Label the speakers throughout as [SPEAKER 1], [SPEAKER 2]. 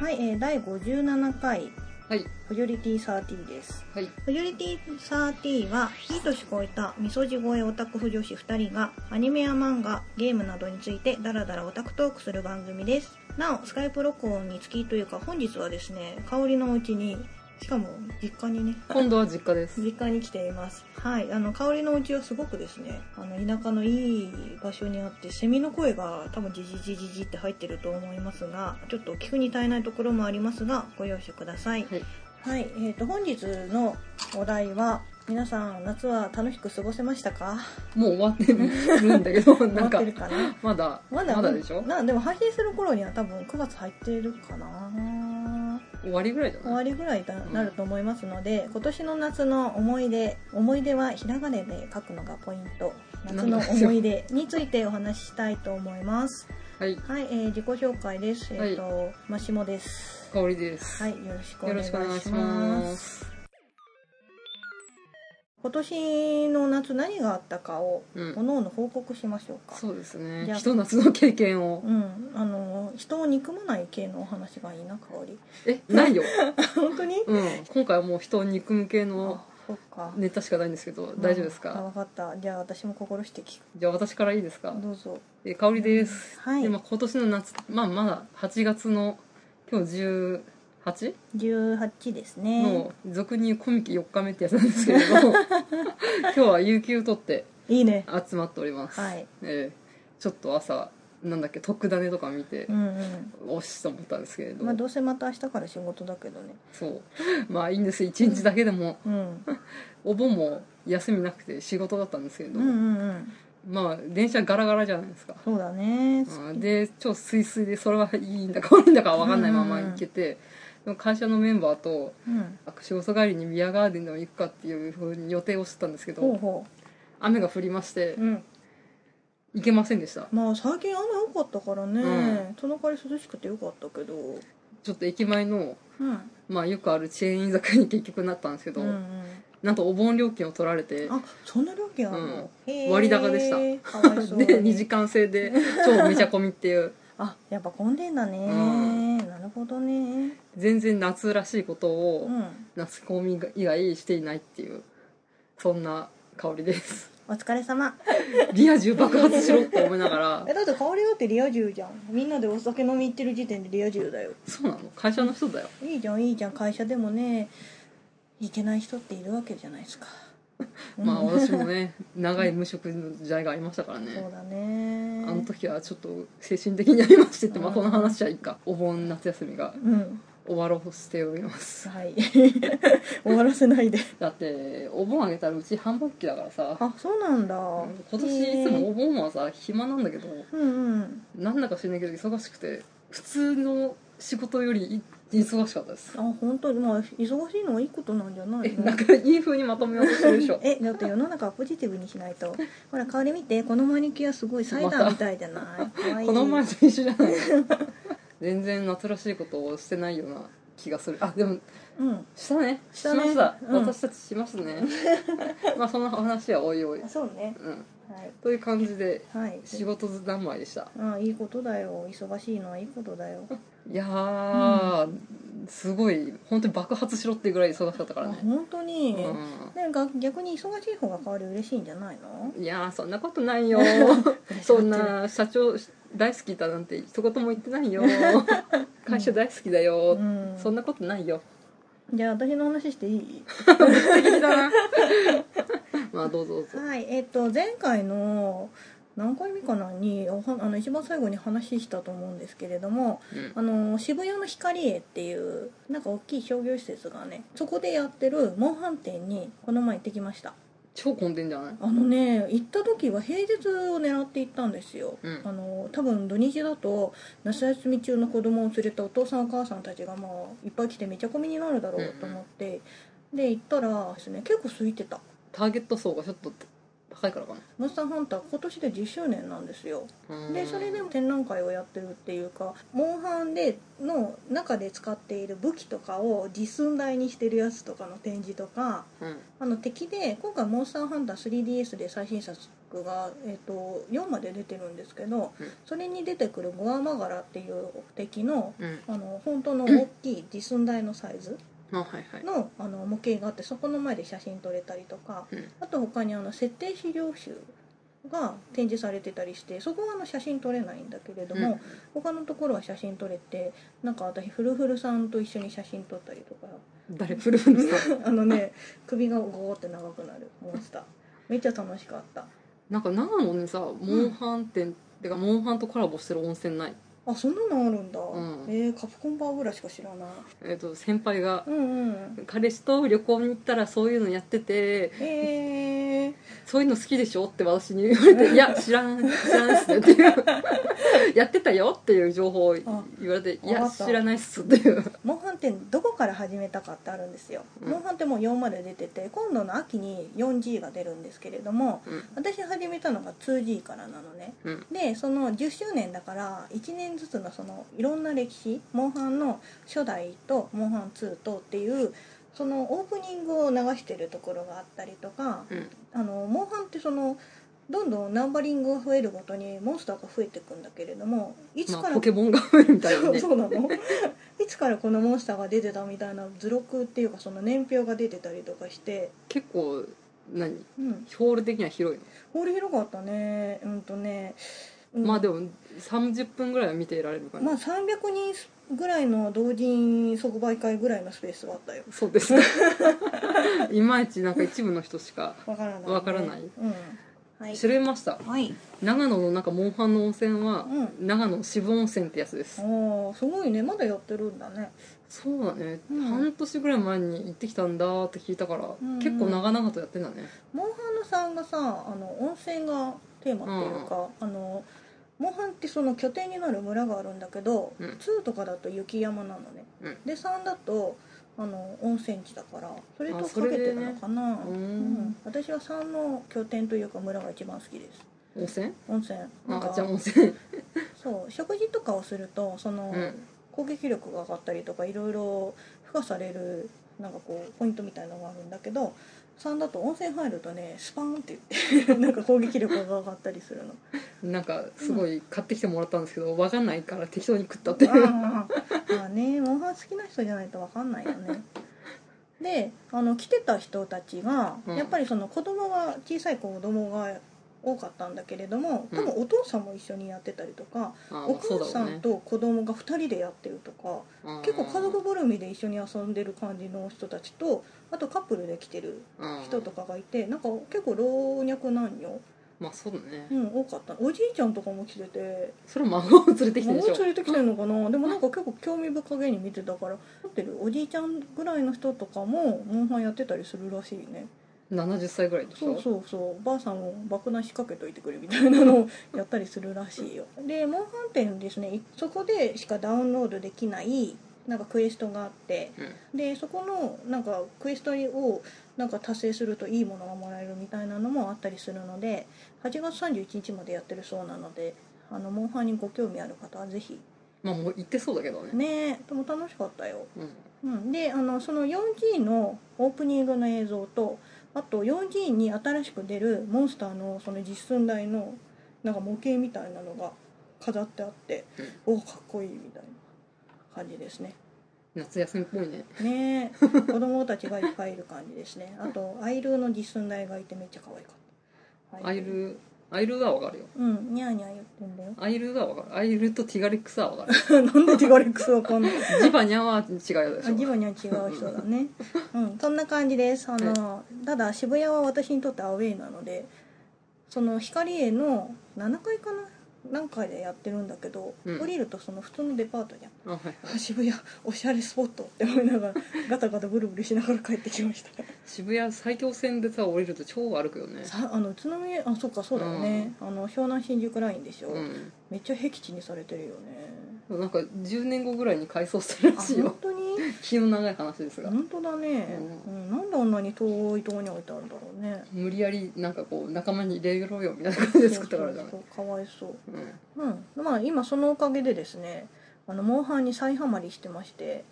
[SPEAKER 1] はい、えー、第57回
[SPEAKER 2] はい
[SPEAKER 1] フジョリティ30です。
[SPEAKER 2] はい
[SPEAKER 1] フジョリティ30は、いい年越えたみそじ声オタク婦女子2人が、アニメや漫画、ゲームなどについてダラダラオタクトークする番組です。なお、スカイプ録音につきというか、本日はですね、香りのうちに、しかも実家にね、
[SPEAKER 2] 今度は実家です
[SPEAKER 1] 実家に来ています。はい、あの香りのうちはすごくですね、あの田舎のいい場所にあって、セミの声が多分ジジジジジって入ってると思いますが、ちょっと聞くに耐えないところもありますが、ご容赦ください。
[SPEAKER 2] はい
[SPEAKER 1] はい、えー、と本日のお題は、皆さん夏は楽しく過ごせましたか？
[SPEAKER 2] もう終わってるんだけど か
[SPEAKER 1] てるかな？
[SPEAKER 2] まだ
[SPEAKER 1] まだ
[SPEAKER 2] まだでしょ？
[SPEAKER 1] なでも配信する頃には多分9月入ってるかな。
[SPEAKER 2] 終わりぐらいじゃ
[SPEAKER 1] 終わりぐらいとなると思いますので、今年の夏の思い出思い出はひらがなで書くのがポイント。夏の思い出についてお話ししたいと思います。
[SPEAKER 2] はい。
[SPEAKER 1] はい、えー自己紹介です。えっ、と、マシモです。
[SPEAKER 2] 香りです。
[SPEAKER 1] はいよろしくお
[SPEAKER 2] よ
[SPEAKER 1] 願いしま
[SPEAKER 2] す
[SPEAKER 1] 今年の夏何があったかを
[SPEAKER 2] うん。
[SPEAKER 1] おのおの報告しましょうか。
[SPEAKER 2] そうですね。
[SPEAKER 1] じゃあ
[SPEAKER 2] ひと夏の経験を。
[SPEAKER 1] うん。あの人を憎まない系のお話がいいな香り
[SPEAKER 2] えないよ。
[SPEAKER 1] 本当に？
[SPEAKER 2] うん。今回はもう人を憎む系の
[SPEAKER 1] あそっか。
[SPEAKER 2] ネタしかないんですけど大丈夫です
[SPEAKER 1] あ
[SPEAKER 2] か
[SPEAKER 1] 分かった。じゃあ私も心して聞
[SPEAKER 2] じゃあ私からいいですか？
[SPEAKER 1] くどうぞ。
[SPEAKER 2] え香りです。
[SPEAKER 1] はい。
[SPEAKER 2] でまあ今年の夏まあまだ8月の今日 18?
[SPEAKER 1] 18ですね。
[SPEAKER 2] の俗に言うコミケ4日目ってやつなんですけれど 今日は有給取って
[SPEAKER 1] いいね。
[SPEAKER 2] 集まっております、
[SPEAKER 1] はい。
[SPEAKER 2] ええ。ちょっと朝なんだっけ特ダネとか見て
[SPEAKER 1] うん
[SPEAKER 2] おしと思ったんですけれど、
[SPEAKER 1] うんまあどうせまた明日から仕事だけどね。
[SPEAKER 2] そう。まあいいんです。一日だけでも。
[SPEAKER 1] うん。
[SPEAKER 2] お盆も休みなくて仕事だったんですけれど、
[SPEAKER 1] うんうんうん。
[SPEAKER 2] まあ電車ガラガラじゃないですか。
[SPEAKER 1] そうだね。
[SPEAKER 2] うんで超スイスイでそれはいいんだか悪いんだか分かんないまま
[SPEAKER 1] うんうんうん。
[SPEAKER 2] 行けて、でも会社のメンバーと
[SPEAKER 1] うん。
[SPEAKER 2] 仕事帰りにビアガーデンでも行くかっていうふうに予定をしてたんですけど
[SPEAKER 1] ほうほ
[SPEAKER 2] 雨が降りまして
[SPEAKER 1] ううん。
[SPEAKER 2] 行けませんでした。
[SPEAKER 1] まあ最近雨多かったからね、
[SPEAKER 2] うん。
[SPEAKER 1] その代わり涼しくてよかったけど。
[SPEAKER 2] ちょっと駅前の
[SPEAKER 1] うん。
[SPEAKER 2] まあよくあるチェーン居酒屋に結局なったんですけど、
[SPEAKER 1] うんうん。
[SPEAKER 2] なんとお盆料金を取られて
[SPEAKER 1] あそんな料金あるの、へー。
[SPEAKER 2] 割高でした。
[SPEAKER 1] かわいそうに。
[SPEAKER 2] で2時間制で超めちゃ込みっていう。
[SPEAKER 1] あやっぱ混んでんだね、
[SPEAKER 2] うん。
[SPEAKER 1] なるほどね
[SPEAKER 2] 全然夏らしいことを
[SPEAKER 1] うん。
[SPEAKER 2] 夏込み以外していないっていうそんな香りです。
[SPEAKER 1] お疲れ様。
[SPEAKER 2] リア充爆発しろって思いながら。
[SPEAKER 1] えだって香りだってリア充じゃん。みんなでお酒飲み行ってる時点でリア充だよ。
[SPEAKER 2] そうなの？会社の人だよ。
[SPEAKER 1] いいじゃんいいじゃん。会社でもねいけない人っているわけじゃないですか。
[SPEAKER 2] まあ私もね 長い無職の時代がありましたからね。
[SPEAKER 1] そうだね。
[SPEAKER 2] あの時はちょっと精神的にありましてって、まあ、
[SPEAKER 1] うん。
[SPEAKER 2] この話はいいか。お盆夏休みが。
[SPEAKER 1] うん
[SPEAKER 2] 終わろうとしております。
[SPEAKER 1] はい。終わらせないで。
[SPEAKER 2] だってお盆あげたらうち繁忙期だからさ。
[SPEAKER 1] あそうなんだ。
[SPEAKER 2] 今年いつもお盆はさ暇なんだけど
[SPEAKER 1] うんうん。
[SPEAKER 2] なんだか知らないけど忙しくて普通の仕事より忙しかったです。
[SPEAKER 1] あ本当？にまあ忙しいのはいいことなんじゃないの？
[SPEAKER 2] えなんかいい風にまとめようとしてるでしょ。
[SPEAKER 1] えだって世の中はポジティブにしないと。ほら香り見てこのマニキュアすごいサイダーみたいじゃない？かわいい。
[SPEAKER 2] この前と一緒じゃない？全然夏らしいことをしてないような気がする。あでも
[SPEAKER 1] うん。
[SPEAKER 2] したね。
[SPEAKER 1] したね。
[SPEAKER 2] しました、
[SPEAKER 1] うん。
[SPEAKER 2] 私たちしますね。まあその話はおいおい、
[SPEAKER 1] そうね。
[SPEAKER 2] うん、
[SPEAKER 1] はい。
[SPEAKER 2] という感じで
[SPEAKER 1] はい。
[SPEAKER 2] 仕事三昧でした。
[SPEAKER 1] あいいことだよ。忙しいのはいいことだよ。
[SPEAKER 2] いやー、すごい本当に爆発しろっていうぐらい忙しかったからね、
[SPEAKER 1] あ本当に、
[SPEAKER 2] う
[SPEAKER 1] なんか逆に忙しい方が代わり嬉しいんじゃないの？
[SPEAKER 2] ん、いやーそんなことないよ。そんな社長大好きだなんて一言も言ってないよ。会社大好きだよ、
[SPEAKER 1] うん。
[SPEAKER 2] そんなことないよ。
[SPEAKER 1] じゃあ私の話していい？
[SPEAKER 2] まあどうぞどうぞ。
[SPEAKER 1] はいえっ、と前回の何回目かなにおはあの一番最後に話したと思うんですけれども
[SPEAKER 2] うん。
[SPEAKER 1] あの渋谷の光栄っていうなんか大きい商業施設がねそこでやってるモンハン店にこの前行ってきました
[SPEAKER 2] 超混んでんじゃない？
[SPEAKER 1] あのね行った時は平日を狙って行ったんですよ、
[SPEAKER 2] うん。
[SPEAKER 1] あの多分土日だと夏休み中の子供を連れたお父さんお母さんたちがまあいっぱい来てめちゃ込みになるだろうと思って、で行ったらですね結構空いてた。
[SPEAKER 2] ターゲット層がちょっと高いからかな？
[SPEAKER 1] モンスターハンター今年で10周年なんですよ。
[SPEAKER 2] うん。
[SPEAKER 1] でそれでも展覧会をやってるっていうかモンハンでの中で使っている武器とかを実寸大にしてるやつとかの展示とか
[SPEAKER 2] うん。
[SPEAKER 1] あの敵で今回「モンスターハンター 3DS」で最新作が、えー、と4まで出てるんですけど、
[SPEAKER 2] うん。
[SPEAKER 1] それに出てくるゴアマガラっていう敵の
[SPEAKER 2] うん。
[SPEAKER 1] あの本当の大きい実寸大のサイズのあの模型があってそこの前で写真撮れたりとか
[SPEAKER 2] うん。
[SPEAKER 1] あと他にあの設定資料集が展示されてたりしてそこはあの写真撮れないんだけれども、
[SPEAKER 2] うん。
[SPEAKER 1] 他のところは写真撮れてなんか私フルフルさんと一緒に写真撮ったりとか。
[SPEAKER 2] 誰？フルフルさん？
[SPEAKER 1] あのね首がゴーって長くなるモンスター。めっちゃ楽しかった。
[SPEAKER 2] なんか長野にさモンハン店、てかモンハンとコラボしてる温泉ない？
[SPEAKER 1] あそんなのあるんだ、
[SPEAKER 2] ん。
[SPEAKER 1] えー、カプコンバーぐらいしか知らない。
[SPEAKER 2] えっ、と先輩が
[SPEAKER 1] うんうん。
[SPEAKER 2] 彼氏と旅行に行ったらそういうのやってて
[SPEAKER 1] えー、
[SPEAKER 2] そういうの好きでしょ？って私に言われて「いや知らん知らんっすね」っていう やってたよっていう情報を言われて「いや
[SPEAKER 1] わかった
[SPEAKER 2] 知らないっす」っていう。
[SPEAKER 1] モンハンってどこから始めたかってあるんですよ、
[SPEAKER 2] うん。
[SPEAKER 1] モンハンってもう4まで出てて今度の秋に 4G が出るんですけれども
[SPEAKER 2] うん。
[SPEAKER 1] 私始めたのが 2G からなのね。
[SPEAKER 2] うん。
[SPEAKER 1] でその10周年だから1年ずつのそのいろんな歴史モンハンの初代とモンハン2とっていうそのオープニングを流してるところがあったりとか
[SPEAKER 2] うん。
[SPEAKER 1] あのモンハンってそのどんどんナンバリングが増えるごとにモンスターが増えていくんだけれどもいつ
[SPEAKER 2] まあ、
[SPEAKER 1] から、
[SPEAKER 2] ポケモンが増えるみたいなね。
[SPEAKER 1] そうなの。いつからこのモンスターが出てたみたいな図録っていうかその年表が出てたりとかして、
[SPEAKER 2] 結構何？
[SPEAKER 1] うん、
[SPEAKER 2] ホール的には広い
[SPEAKER 1] ホール広かったね。うんとね、
[SPEAKER 2] まあでも30分ぐらいは見てられる感じ、
[SPEAKER 1] まあ300人ぐらいの同人即売会ぐらいのスペースはあったよ。
[SPEAKER 2] そうです いまいちなんか一部の人しか
[SPEAKER 1] わからない、ね、
[SPEAKER 2] わからない。
[SPEAKER 1] うん。はい。
[SPEAKER 2] 知れました。
[SPEAKER 1] はい。
[SPEAKER 2] 長野のなんかモンハンの温泉は、
[SPEAKER 1] う
[SPEAKER 2] 長野渋温泉ってやつです。
[SPEAKER 1] おーすごいね。まだやってるんだね。
[SPEAKER 2] そうだね、
[SPEAKER 1] うん。
[SPEAKER 2] 半年ぐらい前に行ってきたんだって聞いたから、
[SPEAKER 1] うん
[SPEAKER 2] 結構長々とやってんだね。
[SPEAKER 1] モンハンのさんがさあの温泉がテーマっていうか、あのモンハンってその拠点になる村があるんだけど、
[SPEAKER 2] うん。
[SPEAKER 1] 2とかだと雪山なのね。
[SPEAKER 2] うん。
[SPEAKER 1] で3だとあの温泉地だからそれと
[SPEAKER 2] あ
[SPEAKER 1] かけてるのかな、
[SPEAKER 2] うん。
[SPEAKER 1] うん。私は3の拠点というか村が一番好きです。
[SPEAKER 2] 温泉？
[SPEAKER 1] 温泉。なんか
[SPEAKER 2] あじゃあ温泉。
[SPEAKER 1] そう。食事とかをするとその、
[SPEAKER 2] うん。
[SPEAKER 1] 攻撃力が上がったりとかいろいろ付加されるなんかこうポイントみたいなのがあるんだけど3だと温泉入るとねスパーンって言って なんか攻撃力が上がったりするの。
[SPEAKER 2] なんかすごい買ってきてもらったんですけど分かんないから適当に食ったっていう。
[SPEAKER 1] あーまあねモンハン好きな人じゃないと分かんないよね。であの来てた人たちが、
[SPEAKER 2] うん。
[SPEAKER 1] やっぱりその子供が小さい子供が多かったんだけれども多分お父さんも一緒にやってたりとか、
[SPEAKER 2] うだろうね。
[SPEAKER 1] 母さんと子供が2人でやってるとか
[SPEAKER 2] うん
[SPEAKER 1] 結構家族ぐるみで一緒に遊んでる感じの人たちとあとカップルで来てる
[SPEAKER 2] うん
[SPEAKER 1] 人とかがいてなんか結構老若男女、
[SPEAKER 2] まあそうだね、
[SPEAKER 1] うん、多かった。おじいちゃんとかも来てて
[SPEAKER 2] それは孫を連れてきてるでしょ。
[SPEAKER 1] 孫連れてきてるのかな？でもなんか結構興味深げに見てたから持ってるおじいちゃんぐらいの人とかもモンハンやってたりするらしいね
[SPEAKER 2] 70歳ぐらいでしょ？
[SPEAKER 1] そうそうそう。ばあさんも爆弾仕掛けといてくれみたいなのをやったりするらしいよ。でモンハン店ですねそこでしかダウンロードできないなんかクエストがあって。
[SPEAKER 2] うん。
[SPEAKER 1] でそこのなんかクエストをなんか達成するといいものがもらえるみたいなのもあったりするので8月31日までやってるそうなのであのモンハンにご興味ある方はぜひ。
[SPEAKER 2] まあもう行ってそうだけどね。
[SPEAKER 1] ねえでも楽しかったよ、
[SPEAKER 2] うん。
[SPEAKER 1] うん、であのその 4G のオープニングの映像とあと 4G に新しく出るモンスターのその実寸大のなんか模型みたいなのが飾ってあって、おおかっこいいみたいな感じですね。
[SPEAKER 2] 夏休みっぽいね。
[SPEAKER 1] ねえ。子供たちがいっぱいいる感じですね。あとアイルーの実寸大がいてめっちゃ可愛かった。
[SPEAKER 2] アイルアイルはわかるよ。
[SPEAKER 1] うんニャーニャー言ってんだよ。
[SPEAKER 2] アイルはわかる。アイルとティガレックスはわかる。
[SPEAKER 1] なんでティガレックスわかんな？い
[SPEAKER 2] ジバニャは違うでしょ。
[SPEAKER 1] あジバには違う人だね。うんそんな感じです。あの、ただ渋谷は私にとってアウェイなのでその光栄の7階かな？何階でやってるんだけど、
[SPEAKER 2] うん。
[SPEAKER 1] 降りるとその普通のデパートじゃん
[SPEAKER 2] あはいはい。
[SPEAKER 1] あ渋谷おしゃれスポットって思いながらガタガタブルブルしながら帰ってきました。
[SPEAKER 2] 渋谷埼京線でさ降りると超歩くよね。
[SPEAKER 1] さあの宇都宮あそっかそうだよね、あの湘南新宿ラインでしょ、
[SPEAKER 2] うん
[SPEAKER 1] めっちゃ僻地にされてるよね。
[SPEAKER 2] なんか10年後ぐらいに改装するら
[SPEAKER 1] あ
[SPEAKER 2] しいよ。
[SPEAKER 1] 本当に？
[SPEAKER 2] 気の長い話ですが。
[SPEAKER 1] 本当だね、うん。なんであんなに遠いところに置いてあるんだろうね。
[SPEAKER 2] 無理やりなんかこう仲間に入れろよみたいな感じで作ったからじゃない？
[SPEAKER 1] そうかわいそう。
[SPEAKER 2] うん。
[SPEAKER 1] うん。まあ今そのおかげでですねあのモンハンに再ハマりしてまして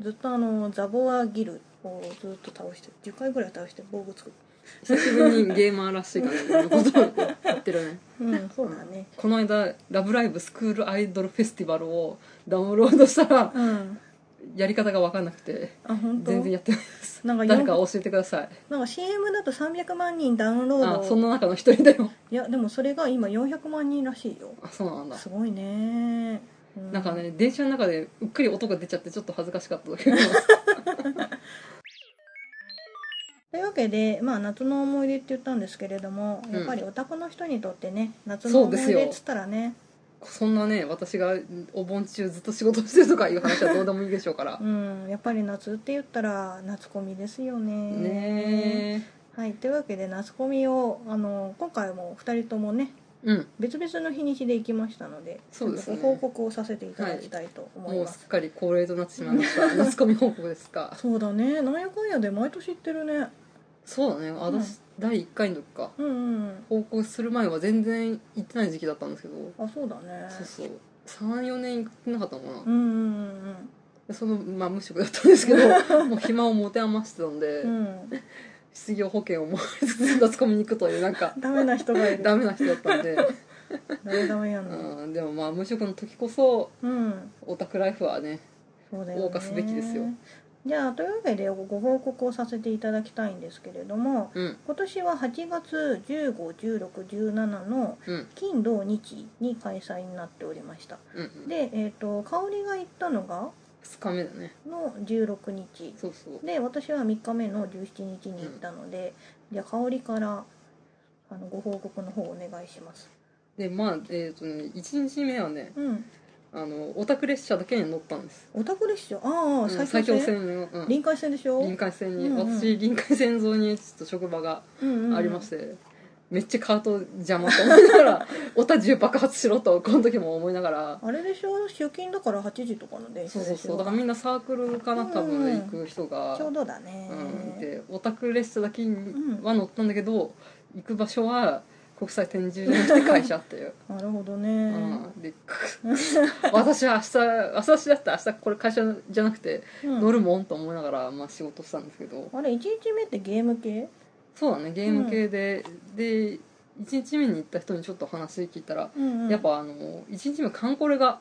[SPEAKER 1] ずっとあのザボアギルをずっと倒して10回ぐらい倒して防具作って
[SPEAKER 2] 久しぶりにゲーマーらしい感じのことを言ってるね。
[SPEAKER 1] うんそうだね。
[SPEAKER 2] この間「ラブライブスクールアイドルフェスティバル」をダウンロードしたら
[SPEAKER 1] うん。
[SPEAKER 2] やり方が分かんなくて
[SPEAKER 1] あ本当？
[SPEAKER 2] 全然やってないです。
[SPEAKER 1] なんか
[SPEAKER 2] 誰か教えてください。
[SPEAKER 1] なんか CM だと300万人ダウンロード。
[SPEAKER 2] あその中の一人だよ
[SPEAKER 1] いやでもそれが今400万人らしいよ。
[SPEAKER 2] あそうなんだ。
[SPEAKER 1] すごいね、う
[SPEAKER 2] なんかね電車の中でうっくり音が出ちゃってちょっと恥ずかしかっただけど
[SPEAKER 1] というわけで、まあ、夏の思い出って言ったんですけれども、
[SPEAKER 2] うん。
[SPEAKER 1] やっぱりオタクの人にとってね夏の思
[SPEAKER 2] そうですよ。
[SPEAKER 1] い出っつったらね。
[SPEAKER 2] そんなね私がお盆中ずっと仕事してるとかいう話はどうでもいいでしょうから。
[SPEAKER 1] うん。やっぱり夏って言ったら夏コミですよね。
[SPEAKER 2] ね
[SPEAKER 1] はい。というわけで夏コミをあの今回も2人ともね
[SPEAKER 2] えうん。
[SPEAKER 1] 別々の日にちで行きましたので
[SPEAKER 2] そうですね。
[SPEAKER 1] ご報告をさせていただきたいと思います、
[SPEAKER 2] もうすっかり恒例となってしまいました。夏コミ報告ですか。
[SPEAKER 1] そうだね。なんやかんやで毎年行ってるね
[SPEAKER 2] そうだね。私、第1回の時か。
[SPEAKER 1] うんうん
[SPEAKER 2] 報告する前は全然行ってない時期だったんですけど。
[SPEAKER 1] あそうだね。
[SPEAKER 2] そうそう。34年行ってなかったのかな、
[SPEAKER 1] うんうん
[SPEAKER 2] でそのまあ無職だったんですけど もう暇を持て余してたんで、
[SPEAKER 1] うん。うんうん
[SPEAKER 2] 失業保険をもらいつつ夏コミに行くというなんか
[SPEAKER 1] ダメな人がいる。
[SPEAKER 2] ダメな人だったんで、
[SPEAKER 1] ダメダメやんの
[SPEAKER 2] うん、でもまあ無職の時こそ
[SPEAKER 1] うん。
[SPEAKER 2] オタクライフはね
[SPEAKER 1] そうだよね。
[SPEAKER 2] 謳歌すべきですよ
[SPEAKER 1] じゃあというわけでご報告をさせていただきたいんですけれども
[SPEAKER 2] うん。
[SPEAKER 1] 今年は8月151617の
[SPEAKER 2] うん。
[SPEAKER 1] 金土日に開催になっておりました。
[SPEAKER 2] うんうん。
[SPEAKER 1] で、えー、と香りが行ったのが
[SPEAKER 2] 2日目だね。
[SPEAKER 1] の16日。
[SPEAKER 2] そうそう。
[SPEAKER 1] で私は3日目の17日に行ったので、じゃあ香りからあのご報告の方お願いします。
[SPEAKER 2] でまあえっ、とね1日目はね
[SPEAKER 1] うん
[SPEAKER 2] あのオタク列車だけに乗ったんです。
[SPEAKER 1] オタク列車？ああ
[SPEAKER 2] うん
[SPEAKER 1] 最
[SPEAKER 2] 埼京
[SPEAKER 1] 強線
[SPEAKER 2] 線の、うん、
[SPEAKER 1] 臨海線でしょ？
[SPEAKER 2] 臨海線に、
[SPEAKER 1] うん。うん
[SPEAKER 2] 私臨海線沿いにちょっと職場が
[SPEAKER 1] うんうん。うん
[SPEAKER 2] ありまして、めっちゃカート邪魔と思いながら オタ中爆発しろとこの時も思いながら。
[SPEAKER 1] あれでしょ？出勤だから8時とかの電車
[SPEAKER 2] そう
[SPEAKER 1] でしょ？
[SPEAKER 2] そうそうだからみんなサークルかな多
[SPEAKER 1] うん。うん
[SPEAKER 2] 分行く人が、
[SPEAKER 1] ちょうどだね、
[SPEAKER 2] うん、でオタク列車だけには乗ったんだけど、行く場所は国際展示場じゃなくて会社っていう、
[SPEAKER 1] なるほど
[SPEAKER 2] う
[SPEAKER 1] ね、
[SPEAKER 2] ん、で 私は明日私だったら明日これ会社じゃなくて
[SPEAKER 1] うん。
[SPEAKER 2] 乗るもんと思いながら、まあ、仕事したんですけど。
[SPEAKER 1] あれ1日目ってゲーム系？
[SPEAKER 2] そうだねゲーム系で、で1日目に行った人にちょっと話聞いたら、
[SPEAKER 1] うんうん。
[SPEAKER 2] やっぱあの1日目カンコレが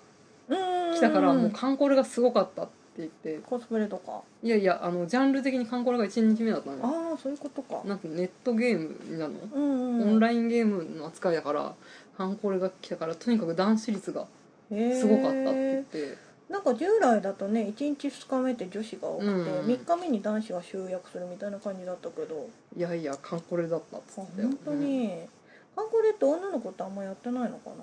[SPEAKER 1] 来
[SPEAKER 2] 来たから、もうカンコレがすごかったって言って。
[SPEAKER 1] コスプレとか？
[SPEAKER 2] いやいやあのジャンル的にカンコレが1日目だったのよ。
[SPEAKER 1] ああそういうことか。
[SPEAKER 2] なんかネットゲームなの、
[SPEAKER 1] うんうん
[SPEAKER 2] オンラインゲームの扱いだからカンコレが来たからとにかく男子率が
[SPEAKER 1] ン
[SPEAKER 2] すごかったって言って、
[SPEAKER 1] なんか従来だとね1日2日目って女子が多くて、
[SPEAKER 2] うん
[SPEAKER 1] 3日目に男子が集約するみたいな感じだったけど。
[SPEAKER 2] いやいやカンコレだったっつ
[SPEAKER 1] あ
[SPEAKER 2] って。
[SPEAKER 1] 本当に、ハンコレって女の子ってあんまやってないのかな？
[SPEAKER 2] うん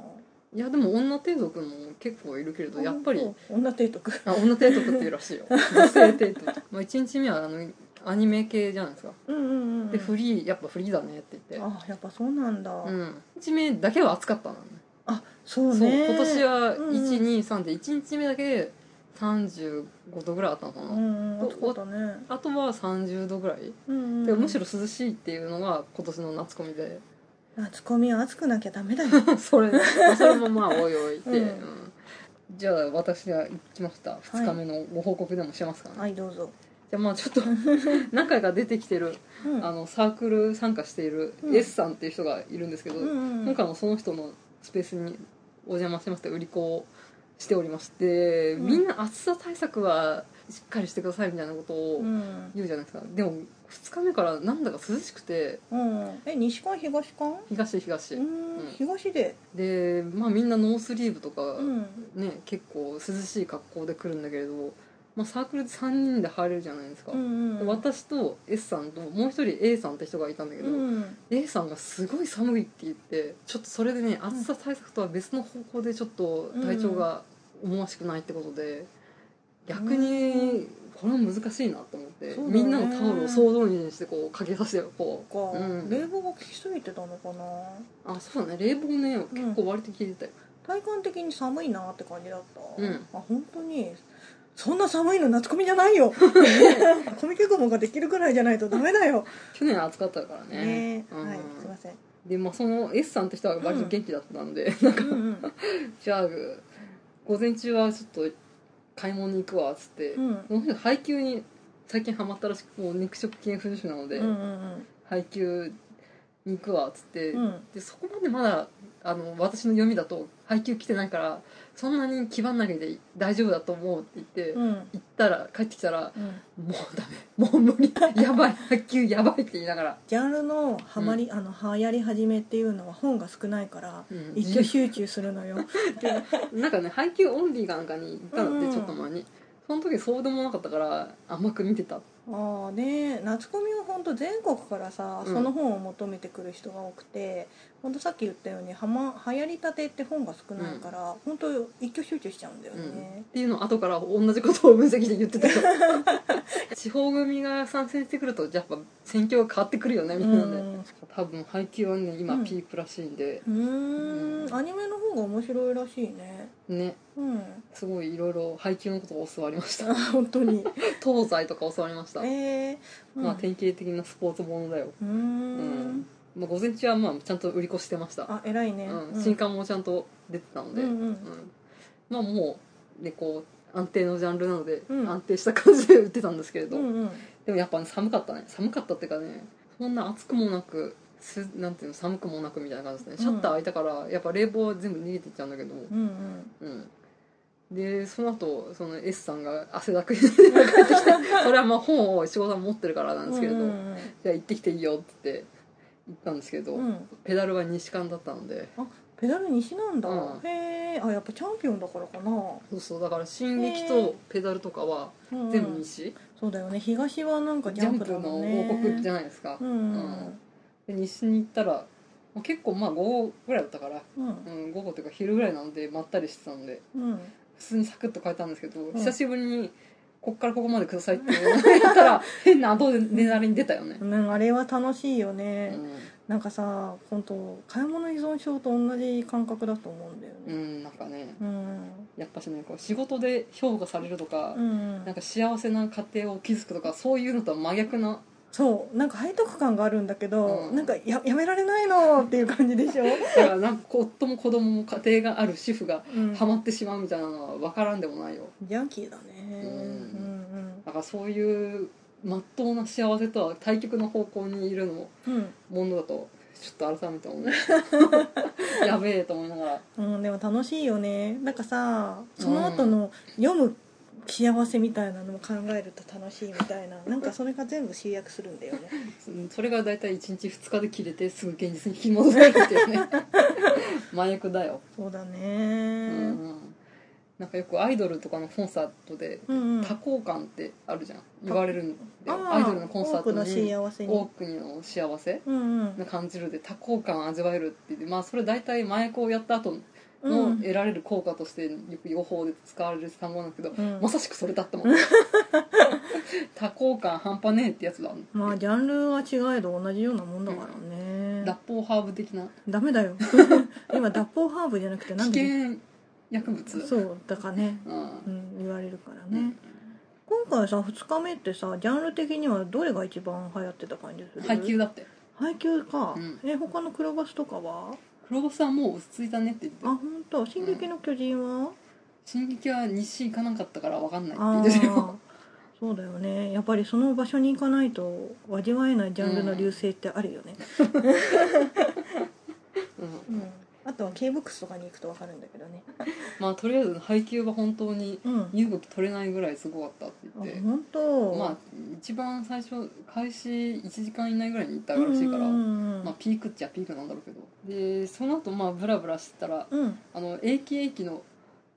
[SPEAKER 2] いやでも女帝族も結構いるけれどやっぱり
[SPEAKER 1] 女提督
[SPEAKER 2] あ女帝族っていうらしいよ。女性帝族、まあ、1日目はあのアニメ系じゃないですか。
[SPEAKER 1] うんうんうん
[SPEAKER 2] でフリーやっぱフリーだねって言って。
[SPEAKER 1] あやっぱそうなんだ、
[SPEAKER 2] うん。1日目だけは暑かったのね。
[SPEAKER 1] あそう
[SPEAKER 2] そう
[SPEAKER 1] ね
[SPEAKER 2] 今年は
[SPEAKER 1] うんうん。
[SPEAKER 2] 123で1日目だけで35度ぐらいあったのかな、
[SPEAKER 1] うんうん暑かったね。
[SPEAKER 2] あとは30度ぐらい、
[SPEAKER 1] うんうん。
[SPEAKER 2] でむしろ涼しいっていうのが今年の夏コミで
[SPEAKER 1] 夏コミは暑くなきゃダメだよ。
[SPEAKER 2] それまあ それもまあおいおいて、
[SPEAKER 1] うん。
[SPEAKER 2] うん。じゃあ私が行きました。2日目のご報告でもしますかね、
[SPEAKER 1] はい。どうぞ、
[SPEAKER 2] じゃあまあちょっと 何回か出てきてる
[SPEAKER 1] うん、
[SPEAKER 2] あのサークル参加している
[SPEAKER 1] うん。
[SPEAKER 2] S さんっていう人がいるんですけど、
[SPEAKER 1] うんうん
[SPEAKER 2] 今回もその人のスペースにお邪魔してまして売り子をしておりまして、
[SPEAKER 1] うん。
[SPEAKER 2] みんな暑さ対策はしっかりしてくださいみたいなことを
[SPEAKER 1] うん。
[SPEAKER 2] 言うじゃないですか、でも2日目からなんだか涼しくて。
[SPEAKER 1] うん、え西館東館
[SPEAKER 2] 東東、
[SPEAKER 1] うん。東で。
[SPEAKER 2] でまあみんなノースリーブとか、
[SPEAKER 1] うん。
[SPEAKER 2] ね結構涼しい格好で来るんだけれど、まあ、サークルで3人で入れるじゃないですか、
[SPEAKER 1] うんうん
[SPEAKER 2] 私と S さんともう一人 A さんって人がいたんだけど、
[SPEAKER 1] うん。
[SPEAKER 2] A さんがすごい寒いって言ってちょっとそれでね暑さ対策とは別の方向でちょっと体調が思わしくないってことで、逆にこれは難しいなと思って、
[SPEAKER 1] ね。
[SPEAKER 2] みんなのタオルを総動員してこうかけさせてこう。
[SPEAKER 1] か、
[SPEAKER 2] うん。
[SPEAKER 1] 冷房が効きすぎてたのかな。
[SPEAKER 2] あそうだね。冷房ね結構割と効いてた。よ、
[SPEAKER 1] 体感的に寒いなって感じだった、
[SPEAKER 2] うん。
[SPEAKER 1] あ本当にそんな寒いの夏コミじゃないよ。コミケ雲ができるくらいじゃないとダメだよ。
[SPEAKER 2] 去年暑かったからね。うん。
[SPEAKER 1] ねはいすいません。
[SPEAKER 2] でまあその S さんって人は割と元気だったんで、なん。か
[SPEAKER 1] うんうん。
[SPEAKER 2] じゃあ午前中はちょっと買い物に行くわっつって、
[SPEAKER 1] うん。
[SPEAKER 2] この人配給に最近ハマったらしくもう肉食系不女子なので、
[SPEAKER 1] うんうん
[SPEAKER 2] 配給に行くわっつって、
[SPEAKER 1] うん。
[SPEAKER 2] でそこまでまだあの私の読みだと配給来てないからそんなに気張んなきゃで大丈夫だと思うって言って、
[SPEAKER 1] うん。うん
[SPEAKER 2] 行ったら帰ってきたら
[SPEAKER 1] うん。
[SPEAKER 2] もうダメ。もう無理。やばい。配給やばいって言いながら、
[SPEAKER 1] ジャンルのハマり、あの流行り始めっていうのは本が少ないから、
[SPEAKER 2] うん。
[SPEAKER 1] 一挙集中するのよ。
[SPEAKER 2] なんかね配給オンリーかなんかに行ったんだって、
[SPEAKER 1] うん。
[SPEAKER 2] ちょっと前に。その時そうでもなかったから甘く見てた。
[SPEAKER 1] ああね夏コミは本当全国からさ、
[SPEAKER 2] うん。
[SPEAKER 1] その本を求めてくる人が多くて本当さっき言ったようには、ま、流行りたてって本が少ないから、本当一挙集中しちゃうんだよ
[SPEAKER 2] うん、
[SPEAKER 1] ね
[SPEAKER 2] っ、ていうのを後から同じことを分析で言ってた。よ 地方組が参戦してくるとやっぱ戦況が変わってくるよねみ
[SPEAKER 1] うん
[SPEAKER 2] たいなね、多分配給はね今
[SPEAKER 1] うん。
[SPEAKER 2] ピークらしいんで。
[SPEAKER 1] う、ーん。アニメの方が面白いらしいね。
[SPEAKER 2] ね。
[SPEAKER 1] うん。
[SPEAKER 2] すごいいろいろ配給のことを教わりました。
[SPEAKER 1] あ本当に。
[SPEAKER 2] 東西とか教わりました、
[SPEAKER 1] えー、うん、
[SPEAKER 2] まあ典型的なスポーツものだよ、
[SPEAKER 1] うー
[SPEAKER 2] うん
[SPEAKER 1] ん
[SPEAKER 2] まあ、午前中はまあちゃんと売り越してました、
[SPEAKER 1] あ偉いね、
[SPEAKER 2] うん、新刊もちゃんと出てたので、
[SPEAKER 1] うんうん。
[SPEAKER 2] まあもうねこう安定のジャンルなので、
[SPEAKER 1] うん。
[SPEAKER 2] 安定した感じで売ってたんですけれど、
[SPEAKER 1] うんうん。
[SPEAKER 2] でもやっぱ、ね、寒かったね。寒かったっていうかねそんな暑くもなくすなんていうの寒くもなくみたいな感じですね。シャッター開いたからやっぱ冷房は全部逃げていっちゃうんだけど
[SPEAKER 1] うんうん。
[SPEAKER 2] うん。でその後その S さんが汗だくになって帰ってきて それはまあ本を仕事持ってるからなんですけれど、
[SPEAKER 1] うんうん。
[SPEAKER 2] じゃあ行ってきていいよって言って行ったんですけど、
[SPEAKER 1] うん。うん
[SPEAKER 2] ペダルは西館だったので。
[SPEAKER 1] あペダル西なんだ、
[SPEAKER 2] うん。
[SPEAKER 1] へえあやっぱチャンピオンだからかな、
[SPEAKER 2] そうそうだから進撃
[SPEAKER 1] へ
[SPEAKER 2] とペダルとかは全部西、
[SPEAKER 1] そうだよね。東はなんかジ
[SPEAKER 2] ジャン
[SPEAKER 1] ャンプだ
[SPEAKER 2] プの
[SPEAKER 1] もんね。
[SPEAKER 2] 王国じゃないですか、
[SPEAKER 1] うん。うん。
[SPEAKER 2] で西に行ったらまあ結構まあ午後ぐらいだったから、
[SPEAKER 1] うん。
[SPEAKER 2] うん、午後というか昼ぐらいなのでまったりしてたので
[SPEAKER 1] うん。
[SPEAKER 2] 普通にサクッと変えたんですけど、
[SPEAKER 1] ん。
[SPEAKER 2] 久しぶりにこっからここまでくださいって言ったら 変な後でねなりに出たよね、
[SPEAKER 1] うん、あれは楽しいよ
[SPEAKER 2] う
[SPEAKER 1] ね、
[SPEAKER 2] ん。
[SPEAKER 1] なんかさ本当買い物依存症と同じ感覚だと思うんだよね。
[SPEAKER 2] うん、なんかね。
[SPEAKER 1] うん。
[SPEAKER 2] やっぱしねこう仕事で評価されるとか、
[SPEAKER 1] うん。
[SPEAKER 2] なんか幸せな家庭を築くとかそういうのとは真逆な
[SPEAKER 1] そう。なんか背徳感があるんだけど、
[SPEAKER 2] うん。
[SPEAKER 1] なんかややめられないのっていう感じでしょ、
[SPEAKER 2] だからなんか夫も子供も家庭がある主婦が
[SPEAKER 1] うん、
[SPEAKER 2] ハマってしまうみたいなのは分からんでもないよ。
[SPEAKER 1] ヤンキーだね。
[SPEAKER 2] うん
[SPEAKER 1] うん
[SPEAKER 2] だからそういうまっとうな幸せとは対極の方向にいるのものだとちょっと改めて思う。やべえと思いながら。
[SPEAKER 1] うん、でも楽しいよね。なんかさその後の読む幸せみたいなのも考えると楽しいみたいな。なんかそれが全部集約するんだよね。
[SPEAKER 2] う んそれが大体1日2日で切れてすぐ現実に引き戻されるっていうね。麻薬だよ、
[SPEAKER 1] そうだ
[SPEAKER 2] う
[SPEAKER 1] ね
[SPEAKER 2] ん、なんかよくアイドルとかのコンサートで
[SPEAKER 1] うんうん。
[SPEAKER 2] 多幸感ってあるじゃん。言われるんだよ
[SPEAKER 1] あー
[SPEAKER 2] アイドルのコンサート
[SPEAKER 1] 多くの
[SPEAKER 2] に
[SPEAKER 1] 幸せに。
[SPEAKER 2] 多くの幸せ
[SPEAKER 1] うんうん。
[SPEAKER 2] な感じるで多幸感を味わえるって言ってまあそれ大体麻薬をやった後
[SPEAKER 1] う
[SPEAKER 2] の
[SPEAKER 1] ん。
[SPEAKER 2] 得られる効果としてよく用法で使われる単語なんだけど、
[SPEAKER 1] うん。
[SPEAKER 2] まさしくそれだったもん。多幸感半端ねえってやつだ
[SPEAKER 1] まあジャンルは違えど同じようなもんだからね、
[SPEAKER 2] 脱法ハーブ的な。
[SPEAKER 1] ダメだよ。今脱法ハーブじゃなくて
[SPEAKER 2] 危
[SPEAKER 1] なんで
[SPEAKER 2] 険薬物。
[SPEAKER 1] そうだからね、
[SPEAKER 2] うん。
[SPEAKER 1] うん、言われるからね、
[SPEAKER 2] うん
[SPEAKER 1] 今回さ2日目ってさジャンル的にはどれが一番流行ってた感じする？
[SPEAKER 2] 配給だって。
[SPEAKER 1] 配給か、
[SPEAKER 2] うん。
[SPEAKER 1] え他の黒バスとかは？
[SPEAKER 2] 黒バスはもう落ち着いたねって言って
[SPEAKER 1] あ本当？進撃の巨人は、
[SPEAKER 2] 進撃は西行かなかったから分かんない
[SPEAKER 1] あ
[SPEAKER 2] って言ってた
[SPEAKER 1] あ
[SPEAKER 2] よ
[SPEAKER 1] そうだよね。やっぱりその場所に行かないと味わえないジャンルの流星ってあるよね、とは K ブックスとかに行くと分かるんだけどね。
[SPEAKER 2] まあとりあえず配給は本当に
[SPEAKER 1] うん。
[SPEAKER 2] 身動き取れないぐらいすごかったって
[SPEAKER 1] あ
[SPEAKER 2] 言って。
[SPEAKER 1] 本当。
[SPEAKER 2] まあ一番最初開始1時間以内ぐらいに行ったらしいから、
[SPEAKER 1] うんうんうん
[SPEAKER 2] まあ、ピークっちゃピークなんだろうけど。でその後まあブラブラしてたら
[SPEAKER 1] うん。
[SPEAKER 2] あの英気英気の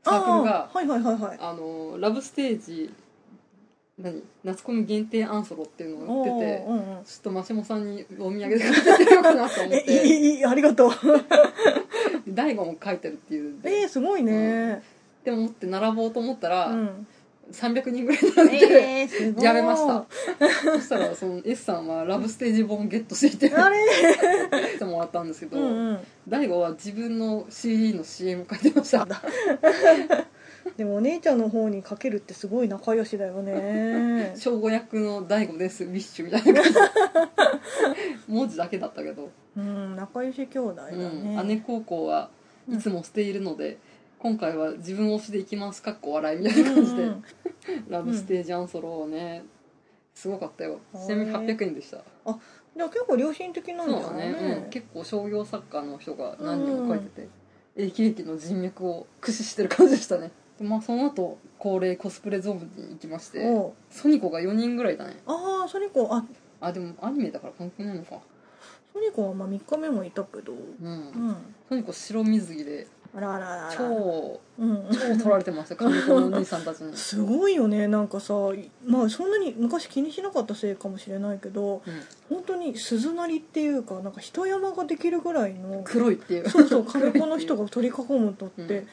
[SPEAKER 2] サークルが
[SPEAKER 1] あーはいはいはいはい。
[SPEAKER 2] あのラブステージ何夏コミ限定アンソロっていうのを売ってて
[SPEAKER 1] うんうん。
[SPEAKER 2] ちょっとマシモさんにお土産で買ってようかなと思って。
[SPEAKER 1] いいい ありがとう。
[SPEAKER 2] 大悟も書いてるっていう。で
[SPEAKER 1] えー、すごいね、
[SPEAKER 2] でもって並ぼうと思ったら、
[SPEAKER 1] うん。
[SPEAKER 2] 300人ぐらい並んで、
[SPEAKER 1] えー、
[SPEAKER 2] やめました。そしたらその S さんはラブステージ本ゲットしていて
[SPEAKER 1] あれ？
[SPEAKER 2] ってもらったんですけど、
[SPEAKER 1] うんうん。
[SPEAKER 2] 大悟は自分の CD の CM 書いてました
[SPEAKER 1] でもお姉ちゃんの方にかけるってすごい仲良しだよね。
[SPEAKER 2] 正吾役の大悟ですウィッシュみたいな。感 じ文字だけだったけど、
[SPEAKER 1] うん仲良し兄弟だ
[SPEAKER 2] う
[SPEAKER 1] ね、
[SPEAKER 2] ん、姉高校はいつも捨ているので、今回は自分推しでいきますかっこ笑いみたいな感じで、
[SPEAKER 1] うん。う ん
[SPEAKER 2] ラブステージアンソロをね。すごかったよ。ちなみに800円でした。
[SPEAKER 1] じゃあ結構良心的なん
[SPEAKER 2] だ
[SPEAKER 1] じゃない？
[SPEAKER 2] ね、うん、結構商業作家の人が何人も書いてて、永久駅の人脈を駆使してる感じでしたね。でまあその後恒例コスプレゾーンに行きまして
[SPEAKER 1] おう。
[SPEAKER 2] ソニコが4人ぐらいだね。
[SPEAKER 1] ああソニコあ。
[SPEAKER 2] あでもアニメだから関係ないのか。
[SPEAKER 1] ソニコはまあ3日目もいたけど。
[SPEAKER 2] うん、
[SPEAKER 1] うん。
[SPEAKER 2] ソニコ白水着で
[SPEAKER 1] あらあらあらあら。
[SPEAKER 2] 超
[SPEAKER 1] うん。
[SPEAKER 2] 超取られてました金子のお兄さんたちに、
[SPEAKER 1] すごいよねなんかさまあそんなに昔気にしなかったせいかもしれないけど
[SPEAKER 2] うん、
[SPEAKER 1] 本当に鈴なりっていうかなんか人山ができるぐらいの
[SPEAKER 2] 黒いっていう。
[SPEAKER 1] そうそう 金子の人が取り囲むとって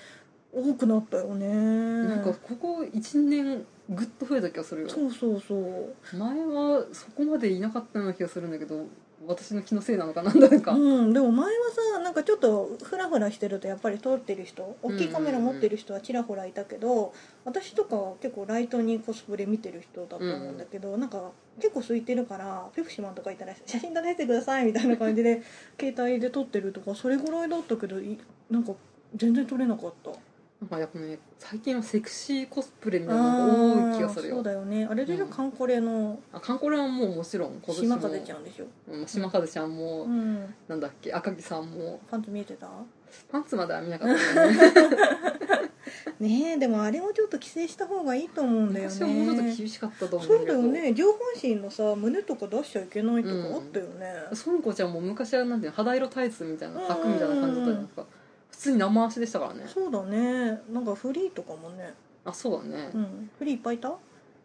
[SPEAKER 1] 多くなったよね。
[SPEAKER 2] なんかここ1年ぐっと増えた気がするよ。
[SPEAKER 1] そうそうそう。
[SPEAKER 2] 前はそこまでいなかったような気がするんだけど私の気のせいなのかなんだか、
[SPEAKER 1] うん、でも前はさなんかちょっとフラフラしてるとやっぱり撮ってる人大きいカメラ持ってる人はちらほらいたけど、私とかは結構ライトにコスプレ見てる人だと思うんだけど、なんか結構空いてるからペプシマンとかいたら写真撮らせてくださいみたいな感じで携帯で撮ってるとかそれぐらいだったけどいなんか全然撮れなかった
[SPEAKER 2] なんかやっぱね最近はセクシーコスプレみたいなのが多い気がするよ。
[SPEAKER 1] そうだよね。あれでしょ、
[SPEAKER 2] うん。
[SPEAKER 1] カンコレの
[SPEAKER 2] あカンコレはもうもちろん今年も。
[SPEAKER 1] 島風ちゃんでしょ、
[SPEAKER 2] うん島風ちゃんも、
[SPEAKER 1] うん、
[SPEAKER 2] なんだっけ赤木さんも。
[SPEAKER 1] パンツ見えてた？
[SPEAKER 2] パンツまでは見なかったね。
[SPEAKER 1] ねえでもあれもちょっと規制した方がいいと思うんだよね。
[SPEAKER 2] 昔はもうちょっと厳しかったと思う
[SPEAKER 1] そうだよね。上半身のさ胸とか出しちゃいけないとかあったよね、
[SPEAKER 2] ソニコちゃんも昔はなんていうの肌色タイツみたいな履くみたいな感じだったじゃないですか。普通に生足でしたからね。
[SPEAKER 1] そうだね。なんかフリーとかもね、
[SPEAKER 2] あそうだね、
[SPEAKER 1] うん、フリーいっぱいいた？あ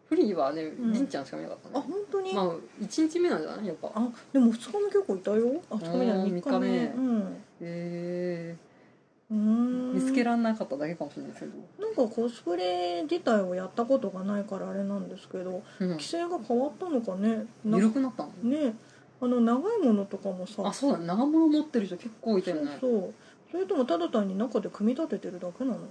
[SPEAKER 2] フリーはね
[SPEAKER 1] ん。
[SPEAKER 2] りんちゃんしか見なかったね、
[SPEAKER 1] 本当に、
[SPEAKER 2] まあ1日目なんじゃない？やっぱ。
[SPEAKER 1] あでも2日目結構いたよ。あ2日目じゃない
[SPEAKER 2] うん
[SPEAKER 1] 3日目。
[SPEAKER 2] 三日目。
[SPEAKER 1] うん。
[SPEAKER 2] え
[SPEAKER 1] うーん。
[SPEAKER 2] ー、見つけられなかっただけかもしれないけど、
[SPEAKER 1] なんかコスプレ自体をやったことがないからあれなんですけど
[SPEAKER 2] うん。
[SPEAKER 1] 規、制が変わったのかね？な
[SPEAKER 2] 緩くなったの？
[SPEAKER 1] ね。あの長いものとかもさ。
[SPEAKER 2] あそうだね。長物持ってる人結構いたよね。
[SPEAKER 1] そうそうそれともただ単に中で組み立ててるだけなのか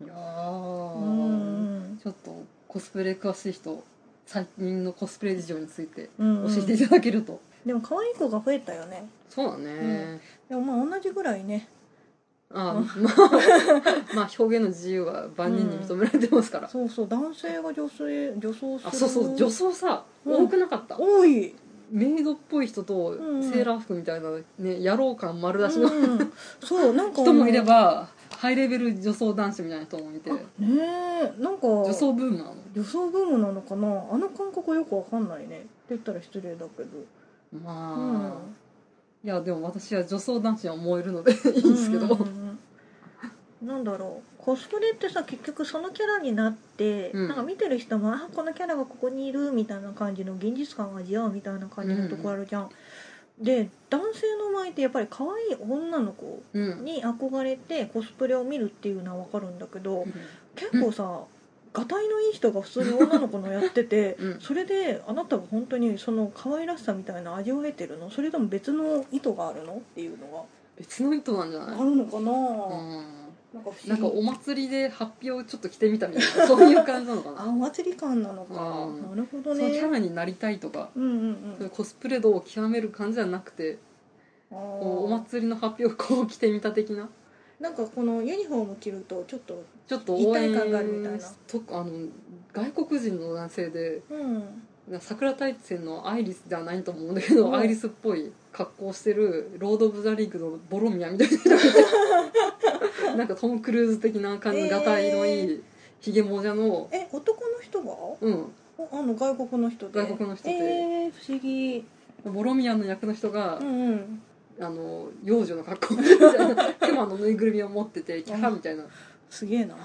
[SPEAKER 1] な？い
[SPEAKER 2] や
[SPEAKER 1] う
[SPEAKER 2] ー
[SPEAKER 1] ん。
[SPEAKER 2] ちょっとコスプレ詳しい人最近のコスプレ事情について
[SPEAKER 1] うんうん。
[SPEAKER 2] 教えていただけると、
[SPEAKER 1] でも可愛い子が増えたよね。
[SPEAKER 2] そうだね、
[SPEAKER 1] でもまあ同じぐらいね。
[SPEAKER 2] あまあ まあ表現の自由は万人に認められてますから、
[SPEAKER 1] そうそう男性が女性女装する
[SPEAKER 2] あそうそう女装さ、
[SPEAKER 1] うん。
[SPEAKER 2] 多くなかった。
[SPEAKER 1] 多い、
[SPEAKER 2] メイドっぽい人と
[SPEAKER 1] うん
[SPEAKER 2] セーラー服みたいなね野郎感丸出しの
[SPEAKER 1] うん、そうなんか
[SPEAKER 2] 人もいればハイレベル女装男子みたいな人もいて。
[SPEAKER 1] あねえ。なんか
[SPEAKER 2] 女装ブームなの。
[SPEAKER 1] 女装ブームなのかな。あの感覚よくわかんないね。って言ったら失礼だけど。
[SPEAKER 2] まあ、
[SPEAKER 1] うん。
[SPEAKER 2] いやでも私は女装男子には思えるのでいいんですけど、
[SPEAKER 1] うんうんうんなんだろう。コスプレってさ結局そのキャラになって、
[SPEAKER 2] うん。
[SPEAKER 1] なんか見てる人もあこのキャラがここにいるみたいな感じの現実感を味わうみたいな感じのとこあるじゃん、で男性の場合ってやっぱり可愛い女の子
[SPEAKER 2] うん。
[SPEAKER 1] に憧れてコスプレを見るっていうのは分かるんだけど結構さ、がたいのいい人が普通に女の子のやってて、
[SPEAKER 2] うん。
[SPEAKER 1] それであなたが本当にその可愛らしさみたいな味わえてるの？それとも別の意図があるの？っていうの
[SPEAKER 2] 別の意図なんじゃない？
[SPEAKER 1] があるのかな、
[SPEAKER 2] うん
[SPEAKER 1] なんか
[SPEAKER 2] お祭りで発表をちょっと着てみたみたいなそういう感じなのかな？
[SPEAKER 1] あお祭り感なのか、
[SPEAKER 2] うん
[SPEAKER 1] なるほど
[SPEAKER 2] そのキ
[SPEAKER 1] ね
[SPEAKER 2] ャラになりたいとか、
[SPEAKER 1] うんうん
[SPEAKER 2] そういうコスプレ度を極める感じじゃなくてお
[SPEAKER 1] ー。
[SPEAKER 2] 祭りの発表をこう着てみた的な？
[SPEAKER 1] なんかこのユニフォーム着るとちょっと
[SPEAKER 2] ちょっと応援
[SPEAKER 1] 感があるみたいな。
[SPEAKER 2] とあの外国人の男性で
[SPEAKER 1] うん。
[SPEAKER 2] 桜大戦のアイリスではないと思うんだけど、
[SPEAKER 1] うん。
[SPEAKER 2] アイリスっぽい格好をしてるロード・オブ・ザ・リーグのボロミアみたいな なんかトム・クルーズ的な感じ
[SPEAKER 1] えー。
[SPEAKER 2] がたいのいいひげもじゃの。
[SPEAKER 1] え男の人が
[SPEAKER 2] うん。
[SPEAKER 1] おあの外国の人で。
[SPEAKER 2] 外国の人で。
[SPEAKER 1] えー、不思議。
[SPEAKER 2] ボロミアの役の人が、
[SPEAKER 1] うんうん。
[SPEAKER 2] あの幼女の格好。みたいなクマのぬいぐるみを持っててキャーみたいな。
[SPEAKER 1] すげえな。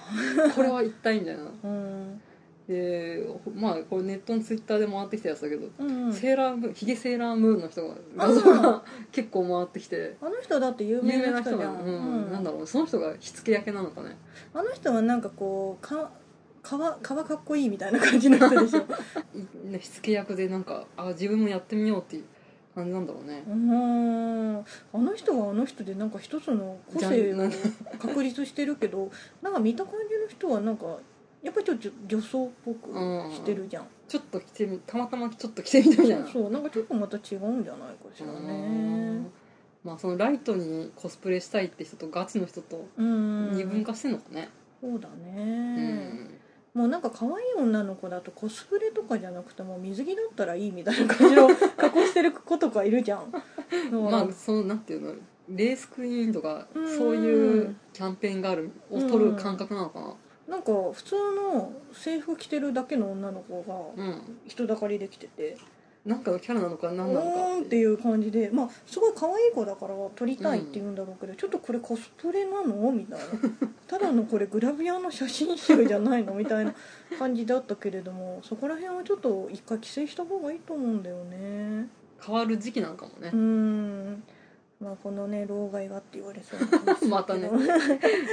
[SPEAKER 2] これは一体みたいな。
[SPEAKER 1] うん
[SPEAKER 2] でまあこれネットのツイッターで回ってきたやつだけど、
[SPEAKER 1] うんうん。
[SPEAKER 2] セーラームヒゲセーラームーンの人が画像が結構回ってきて。
[SPEAKER 1] あの人だって有
[SPEAKER 2] 有
[SPEAKER 1] 名
[SPEAKER 2] 名な人
[SPEAKER 1] じゃん、
[SPEAKER 2] がうん
[SPEAKER 1] うん。
[SPEAKER 2] なんだろうねその人が火付け焼けなのかね。
[SPEAKER 1] あの人はなんかこうか皮皮かっこいいみたいな感じの人でしょ。
[SPEAKER 2] 火付け役でなんかあ自分もやってみようっていう感じなんだろうね。
[SPEAKER 1] うーん。あの人はあのの人でなんか一つの個性を確立してるけどなんか見た感じの人はなんかやっぱりちょっと女装っぽくしてるじゃん、
[SPEAKER 2] ちょっと着てみたまたまちょっと着てみたみたいな。
[SPEAKER 1] そうそうなんかちょっとまた違うんじゃないかしらね。
[SPEAKER 2] まあそのライトにコスプレしたいって人とガチの人と
[SPEAKER 1] うん
[SPEAKER 2] 二分化してんのかね。
[SPEAKER 1] そうだ
[SPEAKER 2] う
[SPEAKER 1] ね、
[SPEAKER 2] ん。
[SPEAKER 1] もうなんか可愛い女の子だとコスプレとかじゃなくても水着だったらいいみたいな感じの 加工してる子とかいるじゃん。
[SPEAKER 2] まあそのなんていうの。レースクイーンとか
[SPEAKER 1] うん。
[SPEAKER 2] そういうキャンペーンガールを取る感覚なのかな
[SPEAKER 1] なんか普通の制服着てるだけの女の子が
[SPEAKER 2] うん。
[SPEAKER 1] 人だかりできてて
[SPEAKER 2] なんかのキャラなのか何なのか
[SPEAKER 1] う。ーんっていう感じでまあすごい可愛い子だから撮りたいって言うんだろうけど、ちょっとこれコスプレなの？みたいな。ただのこれグラビアの写真集じゃないの？みたいな感じだったけれどもそこら辺はちょっと一回規制した方がいいと思うんだよね。
[SPEAKER 2] 変わる時期なのかもね。
[SPEAKER 1] うーんまあこのね老害がって言われそうな
[SPEAKER 2] またね。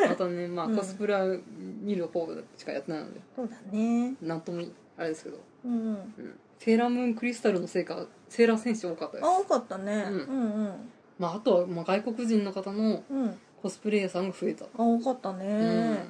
[SPEAKER 2] またね。まあ
[SPEAKER 1] うん。
[SPEAKER 2] コスプレは見る方しかやってないので。
[SPEAKER 1] そうだね。
[SPEAKER 2] なんともあれですけど、
[SPEAKER 1] うんうん。
[SPEAKER 2] うん、セーラームーンクリスタルのせいかセーラー選手多かったです。
[SPEAKER 1] あ多かったね、
[SPEAKER 2] うん。
[SPEAKER 1] うん
[SPEAKER 2] まあ、あとはまあ外国人の方の
[SPEAKER 1] うん。うん
[SPEAKER 2] コスプレイヤーさんが増えた、
[SPEAKER 1] あ多かった
[SPEAKER 2] うん。
[SPEAKER 1] ね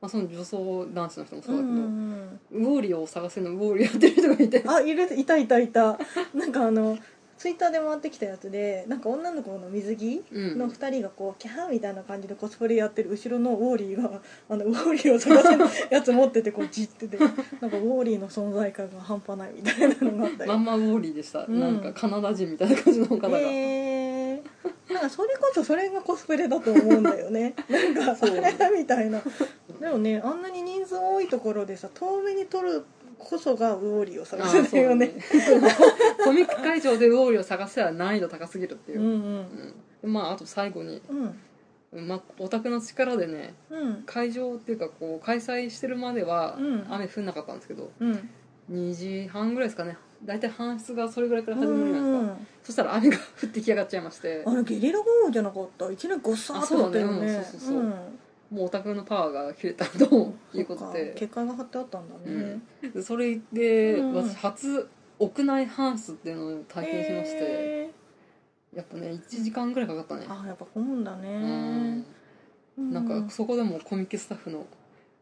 [SPEAKER 2] まあ、その女装男子の人もそううんだけど、
[SPEAKER 1] うん
[SPEAKER 2] ウォーリーを探せのウォーリーやってる人がいて。
[SPEAKER 1] あいるいたいたいた。なんかあのツイッターで回ってきたやつでなんか女の子の水着
[SPEAKER 2] うん。
[SPEAKER 1] の2人がこうキャーみたいな感じでコスプレやってる後ろのウォーリーが あのウォーリーを探せのやつ持っててこうじってて なんかウォーリーの存在感が半端ないみたいなのがあったよ
[SPEAKER 2] まんまウォーリーでした、
[SPEAKER 1] うん。
[SPEAKER 2] なんかカナダ人みたいな感じの方が、
[SPEAKER 1] へえなんかそれこそそれがコスプレだと思うんだよね。なんかそれみたいな。でもねあんなに人数多いところでさ遠目に撮るこそがウォーリーを探
[SPEAKER 2] あ
[SPEAKER 1] せだよね。
[SPEAKER 2] コミック会場でウォーリーを探せは難易度高すぎるっていう。う、
[SPEAKER 1] ん
[SPEAKER 2] うんでまああと最後に、
[SPEAKER 1] うん。
[SPEAKER 2] まあ、オタクの力でね
[SPEAKER 1] うん。
[SPEAKER 2] 会場っていうかこう開催してるまでは
[SPEAKER 1] うん。
[SPEAKER 2] 雨降んなかったんですけど、
[SPEAKER 1] うん。
[SPEAKER 2] 2時半ぐらいですかね。大体搬出がそれぐらいから始まるじゃないですか、
[SPEAKER 1] うん
[SPEAKER 2] そしたら雨が降ってきやがっちゃいまして。
[SPEAKER 1] あれゲリラ豪雨じゃなかった？いきなりゴッサーってなったよね。
[SPEAKER 2] あそうだね。うんそうそうそうんもうオタクのパワーが切れたということで。
[SPEAKER 1] 結果が貼ってあったんだね、
[SPEAKER 2] でそれで、
[SPEAKER 1] うん。
[SPEAKER 2] 私初屋内搬出っていうのを体験しまして、
[SPEAKER 1] へ
[SPEAKER 2] やっぱね1時間ぐらいかかったね。
[SPEAKER 1] ーあやっぱ混むんだ
[SPEAKER 2] う
[SPEAKER 1] ね
[SPEAKER 2] ん。なんかそこでもコミケスタッフの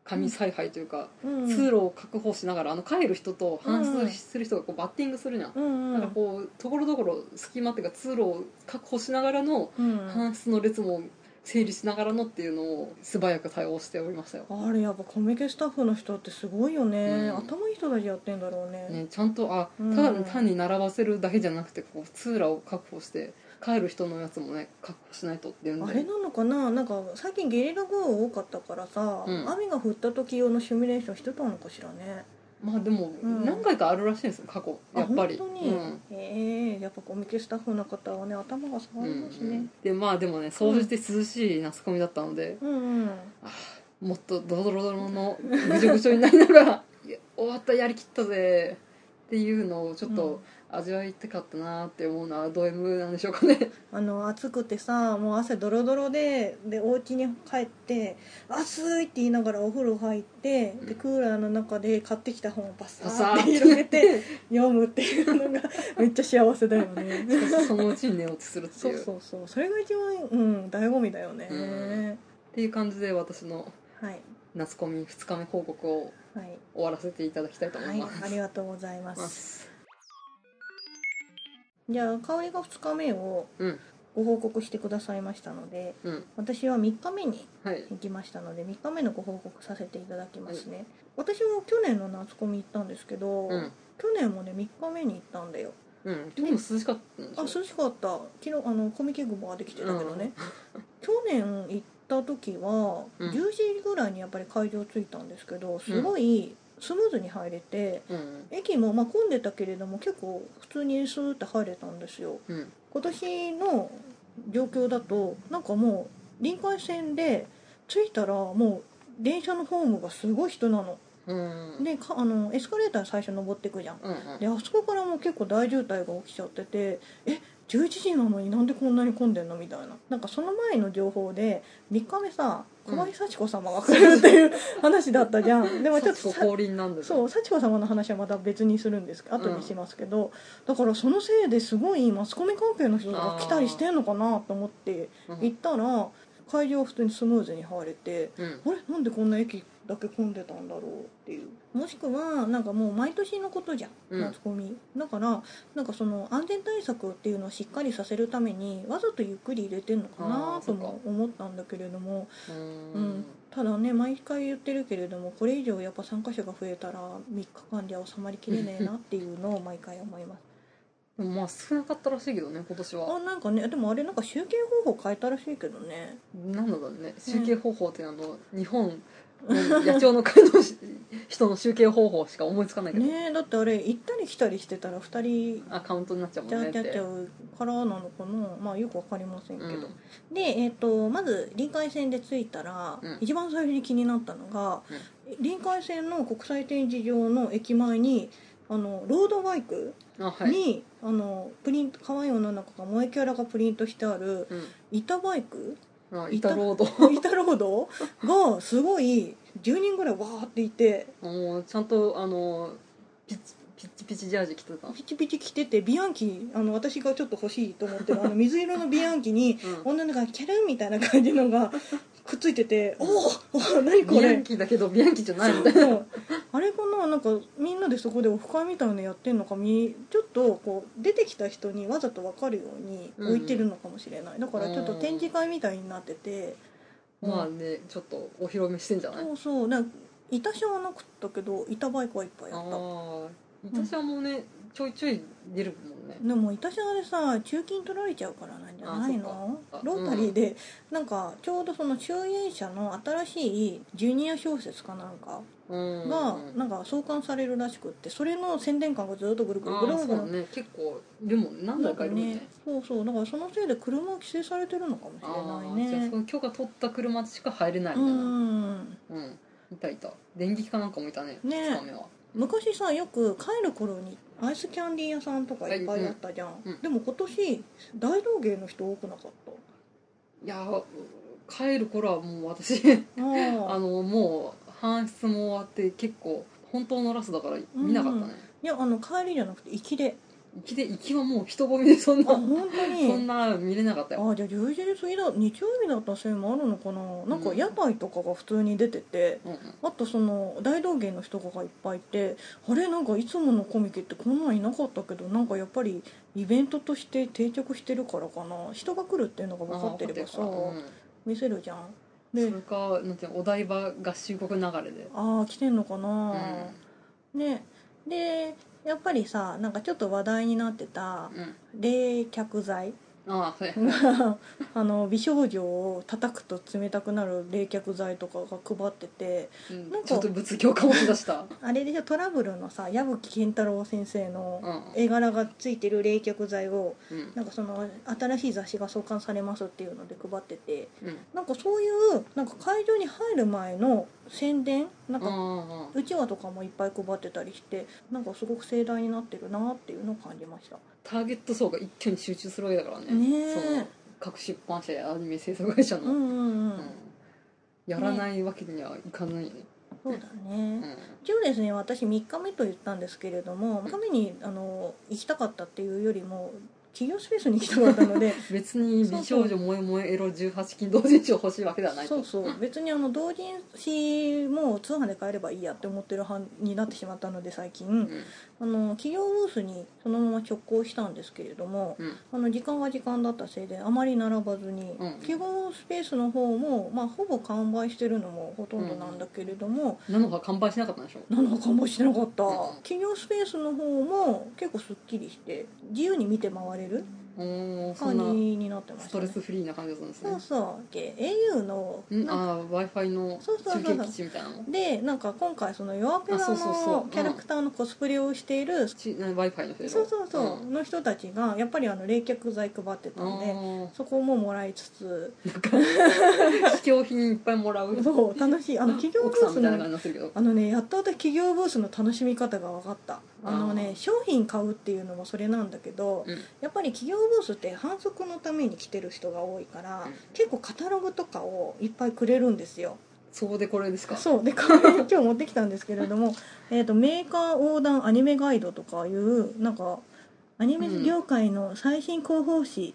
[SPEAKER 2] 神采配というか、
[SPEAKER 1] うん。
[SPEAKER 2] 通路を確保しながらあの帰る人と搬出する人がこうバッティングするじゃん、
[SPEAKER 1] うん。
[SPEAKER 2] なんかこうところどころ隙間っていうか通路を確保しながらの
[SPEAKER 1] うん。
[SPEAKER 2] 搬出の列も整理しながらのっていうのを素早く対応しておりましたよ、
[SPEAKER 1] あれやっぱコミケスタッフの人ってすごいよね、
[SPEAKER 2] うん。
[SPEAKER 1] 頭いい人たちやってんだろうね。
[SPEAKER 2] ね、ちゃんとあ
[SPEAKER 1] うん。
[SPEAKER 2] ただ単に並ばせるだけじゃなくてこう通路を確保して帰る人のやつもね確保しないとっていうんで。
[SPEAKER 1] あれなのかな？なんか最近ゲリラ豪雨多かったからさ、
[SPEAKER 2] うん。
[SPEAKER 1] 雨が降った時用のシミュレーションしてたのかしらね
[SPEAKER 2] まあでも
[SPEAKER 1] うん。
[SPEAKER 2] 何回かあるらしいんですよ過去。
[SPEAKER 1] あ
[SPEAKER 2] やっぱり。
[SPEAKER 1] 本当に、
[SPEAKER 2] うん。
[SPEAKER 1] ええやっぱコミケスタッフの方はね頭が下がりますね。
[SPEAKER 2] でまあでもね総じて涼しい夏コミだったので、
[SPEAKER 1] うんうん。
[SPEAKER 2] もっとドロドロドロのぐちょぐちょになりながら いや終わったやりきったぜっていうのをちょっと味わいたかったなって思うのはド M なんでしょうかね。
[SPEAKER 1] あの暑くてさもう汗ドロドロででお家に帰って「暑い」って言いながらお風呂入ってでクーラーの中で買ってきた本をバサーって広げて読むっていうのが めっちゃ幸せだよね。
[SPEAKER 2] そのうちに寝落ちするって
[SPEAKER 1] そ
[SPEAKER 2] いう。う
[SPEAKER 1] そうそう。それが一番うん醍醐味だよね、
[SPEAKER 2] うん。っていう感じで私の
[SPEAKER 1] はい。
[SPEAKER 2] 夏コミ2日目報告を
[SPEAKER 1] はい、
[SPEAKER 2] 終わらせていただきたいと思
[SPEAKER 1] はいい
[SPEAKER 2] ます、、
[SPEAKER 1] ありがとうございま
[SPEAKER 2] す
[SPEAKER 1] じゃあ香りが2日目を
[SPEAKER 2] うん。
[SPEAKER 1] ご報告してくださいましたので
[SPEAKER 2] うん。
[SPEAKER 1] 私は3日目に
[SPEAKER 2] はい。
[SPEAKER 1] 行きましたので3日目のご報告させていただきますね、私も去年の夏コミ行ったんですけど、
[SPEAKER 2] うん。
[SPEAKER 1] 去年もね3日目に行ったんだよ。
[SPEAKER 2] うん。でも涼しかったんでしょ
[SPEAKER 1] あ涼しかった。昨日あのコミケ雲ができてたけどね、去年行った時は
[SPEAKER 2] うん。
[SPEAKER 1] 10時ぐらいにやっぱり会場着いたんですけどすごいスムーズに入れて、
[SPEAKER 2] うん。
[SPEAKER 1] 駅もまあ混んでたけれども結構普通にスーって入れたんですよ。
[SPEAKER 2] うん。
[SPEAKER 1] 今年の状況だとなんかもう臨海線で着いたらもう電車のホームがすごい人なの。
[SPEAKER 2] うん。
[SPEAKER 1] でかあのエスカレーター最初登ってくじゃん。
[SPEAKER 2] うんうん。
[SPEAKER 1] であそこからもう結構大渋滞が起きちゃっててえ11時なのになんでこんなに混んでんの？みたいな。なんかその前の情報で3日目さ小林幸子様が来るっていう 話だったじゃん。でもちょっと
[SPEAKER 2] 降臨なんです
[SPEAKER 1] そう幸子様の話はまた別にするんです後にしますけど、だからそのせいですごいマスコミ関係の人が来たりしてんのかなと思って
[SPEAKER 2] うん
[SPEAKER 1] 行ったら会場は普通にスムーズに入れて
[SPEAKER 2] うん。
[SPEAKER 1] あれ？なんでこんな駅だけ混んでたんだろうっていう。もしくはなんかもう毎年のことじゃん、
[SPEAKER 2] うん。
[SPEAKER 1] マスコミ。だからなんかその安全対策っていうのをしっかりさせるためにわざとゆっくり入れてんのか
[SPEAKER 2] あ
[SPEAKER 1] なとも思ったんだけれども。
[SPEAKER 2] う
[SPEAKER 1] うん。ん、ただね毎回言ってるけれどもこれ以上やっぱ参加者が増えたら3日間じゃ収まりきれねえなっていうのを毎回思います。
[SPEAKER 2] でもまあ少なかったらしいけどね今年は。
[SPEAKER 1] あなんかねでもあれなんか集計方法変えたらしいけどね。
[SPEAKER 2] なんだろうね。集計方法っていうのはあの日本の野鳥の会の人の集計方法しか思いつかないけど、
[SPEAKER 1] ねえだってあれ行ったり来たりしてたら2人
[SPEAKER 2] アカウントになっちゃうもんねって。
[SPEAKER 1] あちゃうからなのかな？まあよくわかりませんけど、
[SPEAKER 2] うん。
[SPEAKER 1] で、えー、とまず臨海線で着いたら、
[SPEAKER 2] うん。
[SPEAKER 1] 一番最初に気になったのが、臨海線の国際展示場の駅前にあのロードバイク
[SPEAKER 2] あはい、
[SPEAKER 1] に、あのプリント可愛い女の子が萌えキャラがプリントしてある
[SPEAKER 2] うん。
[SPEAKER 1] 板バイク
[SPEAKER 2] あ板ロード
[SPEAKER 1] 板ロードがすごい10人ぐらいわーっていて。
[SPEAKER 2] もうちゃんとあのピッチピッチピチジャージ着てた？
[SPEAKER 1] ピチピチ着ててビアンキあの私がちょっと欲しいと思ってるあの水色のビアンキに
[SPEAKER 2] うん。
[SPEAKER 1] 女の子がキャルンみたいな感じのがくっついてて「おおお何これ。
[SPEAKER 2] ビアン」キだけどビアンキじゃない。みたいな
[SPEAKER 1] そう。あれかななんかみんなでそこでオフ会みたいなのやってんのかみちょっとこう出てきた人にわざと分かるように置いてるのかもしれない、だからちょっと展示会みたいになってて、
[SPEAKER 2] まあねちょっとお披露目してんじゃない？
[SPEAKER 1] そうそう。なんか板車はなかったけど板バイクはいっぱいあ
[SPEAKER 2] あ
[SPEAKER 1] った。
[SPEAKER 2] あ私はもうねちょいちょい出るもんね。
[SPEAKER 1] でも板車でさ中金取られちゃうからなんじゃないの？ロータリーで、なんかちょうどその集英社の新しいジュニア小説かなんか
[SPEAKER 2] うん。
[SPEAKER 1] がなんか創刊されるらしくってそれの宣伝感がずっとぐるぐる
[SPEAKER 2] あ
[SPEAKER 1] ぐるぐる。
[SPEAKER 2] ね。結構いるもんね。何台かいるもんね。
[SPEAKER 1] そうそうだからそのせいで車を規制されてるのかもしれ
[SPEAKER 2] あ
[SPEAKER 1] ないね。
[SPEAKER 2] あじゃあその許可取った車しか入れないみ
[SPEAKER 1] う
[SPEAKER 2] たいな。んうんいたいた。電撃かなんかもいたね。
[SPEAKER 1] ね。
[SPEAKER 2] 2日目は
[SPEAKER 1] 昔さよく帰る頃にアイスキャンディー屋さんとかいっぱいあったじゃん、
[SPEAKER 2] うん。うん。
[SPEAKER 1] でも今年大道芸の人多くなかった？
[SPEAKER 2] いや帰る頃はもう私。
[SPEAKER 1] あ
[SPEAKER 2] のもう搬出も終わって結構本当のラスだから見なかったね。
[SPEAKER 1] いやあの帰りじゃなくて行きで
[SPEAKER 2] 行きで行きはもう人混みでそん
[SPEAKER 1] あ
[SPEAKER 2] な
[SPEAKER 1] 本当に？
[SPEAKER 2] そんな見れなかったよ。
[SPEAKER 1] あじゃあ10時過ぎだ日曜日だったせいもあるのかな？なんか
[SPEAKER 2] うん。
[SPEAKER 1] 屋台とかが普通に出てて、
[SPEAKER 2] うんうん。
[SPEAKER 1] あとその大道芸の人がいっぱいいてあれ？なんかいつものコミケってこんなんいなかったけどなんかやっぱりイベントとして定着してるからかな？人が来るっていうのが分かってればさ、
[SPEAKER 2] あー分かってる。か
[SPEAKER 1] 見せるじゃん。
[SPEAKER 2] うん
[SPEAKER 1] で
[SPEAKER 2] それかなんていうのお台場合衆国流れで。
[SPEAKER 1] ああ来てんのかな、
[SPEAKER 2] う
[SPEAKER 1] ね。でやっぱりさなんかちょっと話題になってた冷却剤
[SPEAKER 2] ああはい
[SPEAKER 1] あの美少女を叩くと冷たくなる冷却剤とかが配ってて
[SPEAKER 2] うん。
[SPEAKER 1] なんか
[SPEAKER 2] ちょっと物教感持ち出した。
[SPEAKER 1] あれでしょトラブルのさ矢吹健太郎先生の
[SPEAKER 2] うん。
[SPEAKER 1] 絵柄がついてる冷却剤を
[SPEAKER 2] うん。
[SPEAKER 1] なんかその新しい雑誌が創刊されますっていうので配ってて
[SPEAKER 2] うん。
[SPEAKER 1] なんかそういうなんか会場に入る前の宣伝？なんか
[SPEAKER 2] あ
[SPEAKER 1] うちわとかもいっぱい配ってたりしてなんかすごく盛大になってるなっていうのを感じました。
[SPEAKER 2] ターゲット層が一挙に集中するわけだからね。
[SPEAKER 1] ねえ。
[SPEAKER 2] その各出版社やアニメ制作会社の、
[SPEAKER 1] うんうんうん、
[SPEAKER 2] うん。やらないわけにはいかないよね、
[SPEAKER 1] そうだ
[SPEAKER 2] う
[SPEAKER 1] ね、
[SPEAKER 2] ん。
[SPEAKER 1] 一応ですね私3日目と言ったんですけれども3日目にあの行きたかったっていうよりも企業スペースに行きたかったので
[SPEAKER 2] 別に美少女萌え萌えエロ18禁同人誌を欲しいわけではないと。
[SPEAKER 1] そうそう。別にあの同人誌も通販で買えればいいやって思ってる派になってしまったので最近、
[SPEAKER 2] うん。
[SPEAKER 1] あの企業ブースにそのまま直行したんですけれども、
[SPEAKER 2] うん。
[SPEAKER 1] あの時間が時間だったせいであまり並ばずに、
[SPEAKER 2] うん。
[SPEAKER 1] 企業スペースの方も、まあ、ほぼ完売してるのもほとんどなんだけれども、
[SPEAKER 2] なのか完売しなかったんでしょ
[SPEAKER 1] なのか完売してなかった、
[SPEAKER 2] うん。
[SPEAKER 1] 企業スペースの方も結構すっきりして自由に見て回れる
[SPEAKER 2] うーんそ
[SPEAKER 1] 感じになってまし
[SPEAKER 2] ストレ
[SPEAKER 1] たね
[SPEAKER 2] スフリーな感じだったんですね。
[SPEAKER 1] そうそう。で au の
[SPEAKER 2] ああ w i f i の
[SPEAKER 1] そうそうそう
[SPEAKER 2] 中継基地みたいなの？
[SPEAKER 1] でなんか今回その弱ペダ
[SPEAKER 2] あそうそうそう。うん。
[SPEAKER 1] のキャラクターのコスプレをしている、
[SPEAKER 2] w i f i の
[SPEAKER 1] そうそうそう、
[SPEAKER 2] ん。
[SPEAKER 1] の人たちがやっぱりあの冷却剤配ってたんで
[SPEAKER 2] あ
[SPEAKER 1] そこももらいつつ。
[SPEAKER 2] ー試供品いっぱいもらう。
[SPEAKER 1] そう楽しい。あの企業ブースのあのねやっと私企業ブースの楽しみ方が分かったあのね商品買うっていうのもそれなんだけど。
[SPEAKER 2] うん
[SPEAKER 1] やっぱり企業ブースって反則のために来てる人が多いから、
[SPEAKER 2] うん。
[SPEAKER 1] 結構カタログとかをいっぱいくれるんですよ。
[SPEAKER 2] そうでこれですか？
[SPEAKER 1] そうでこれ今日持ってきたんですけれども えーとメーカー横断アニメガイドとかいうなんかアニメ業界の最新広報誌、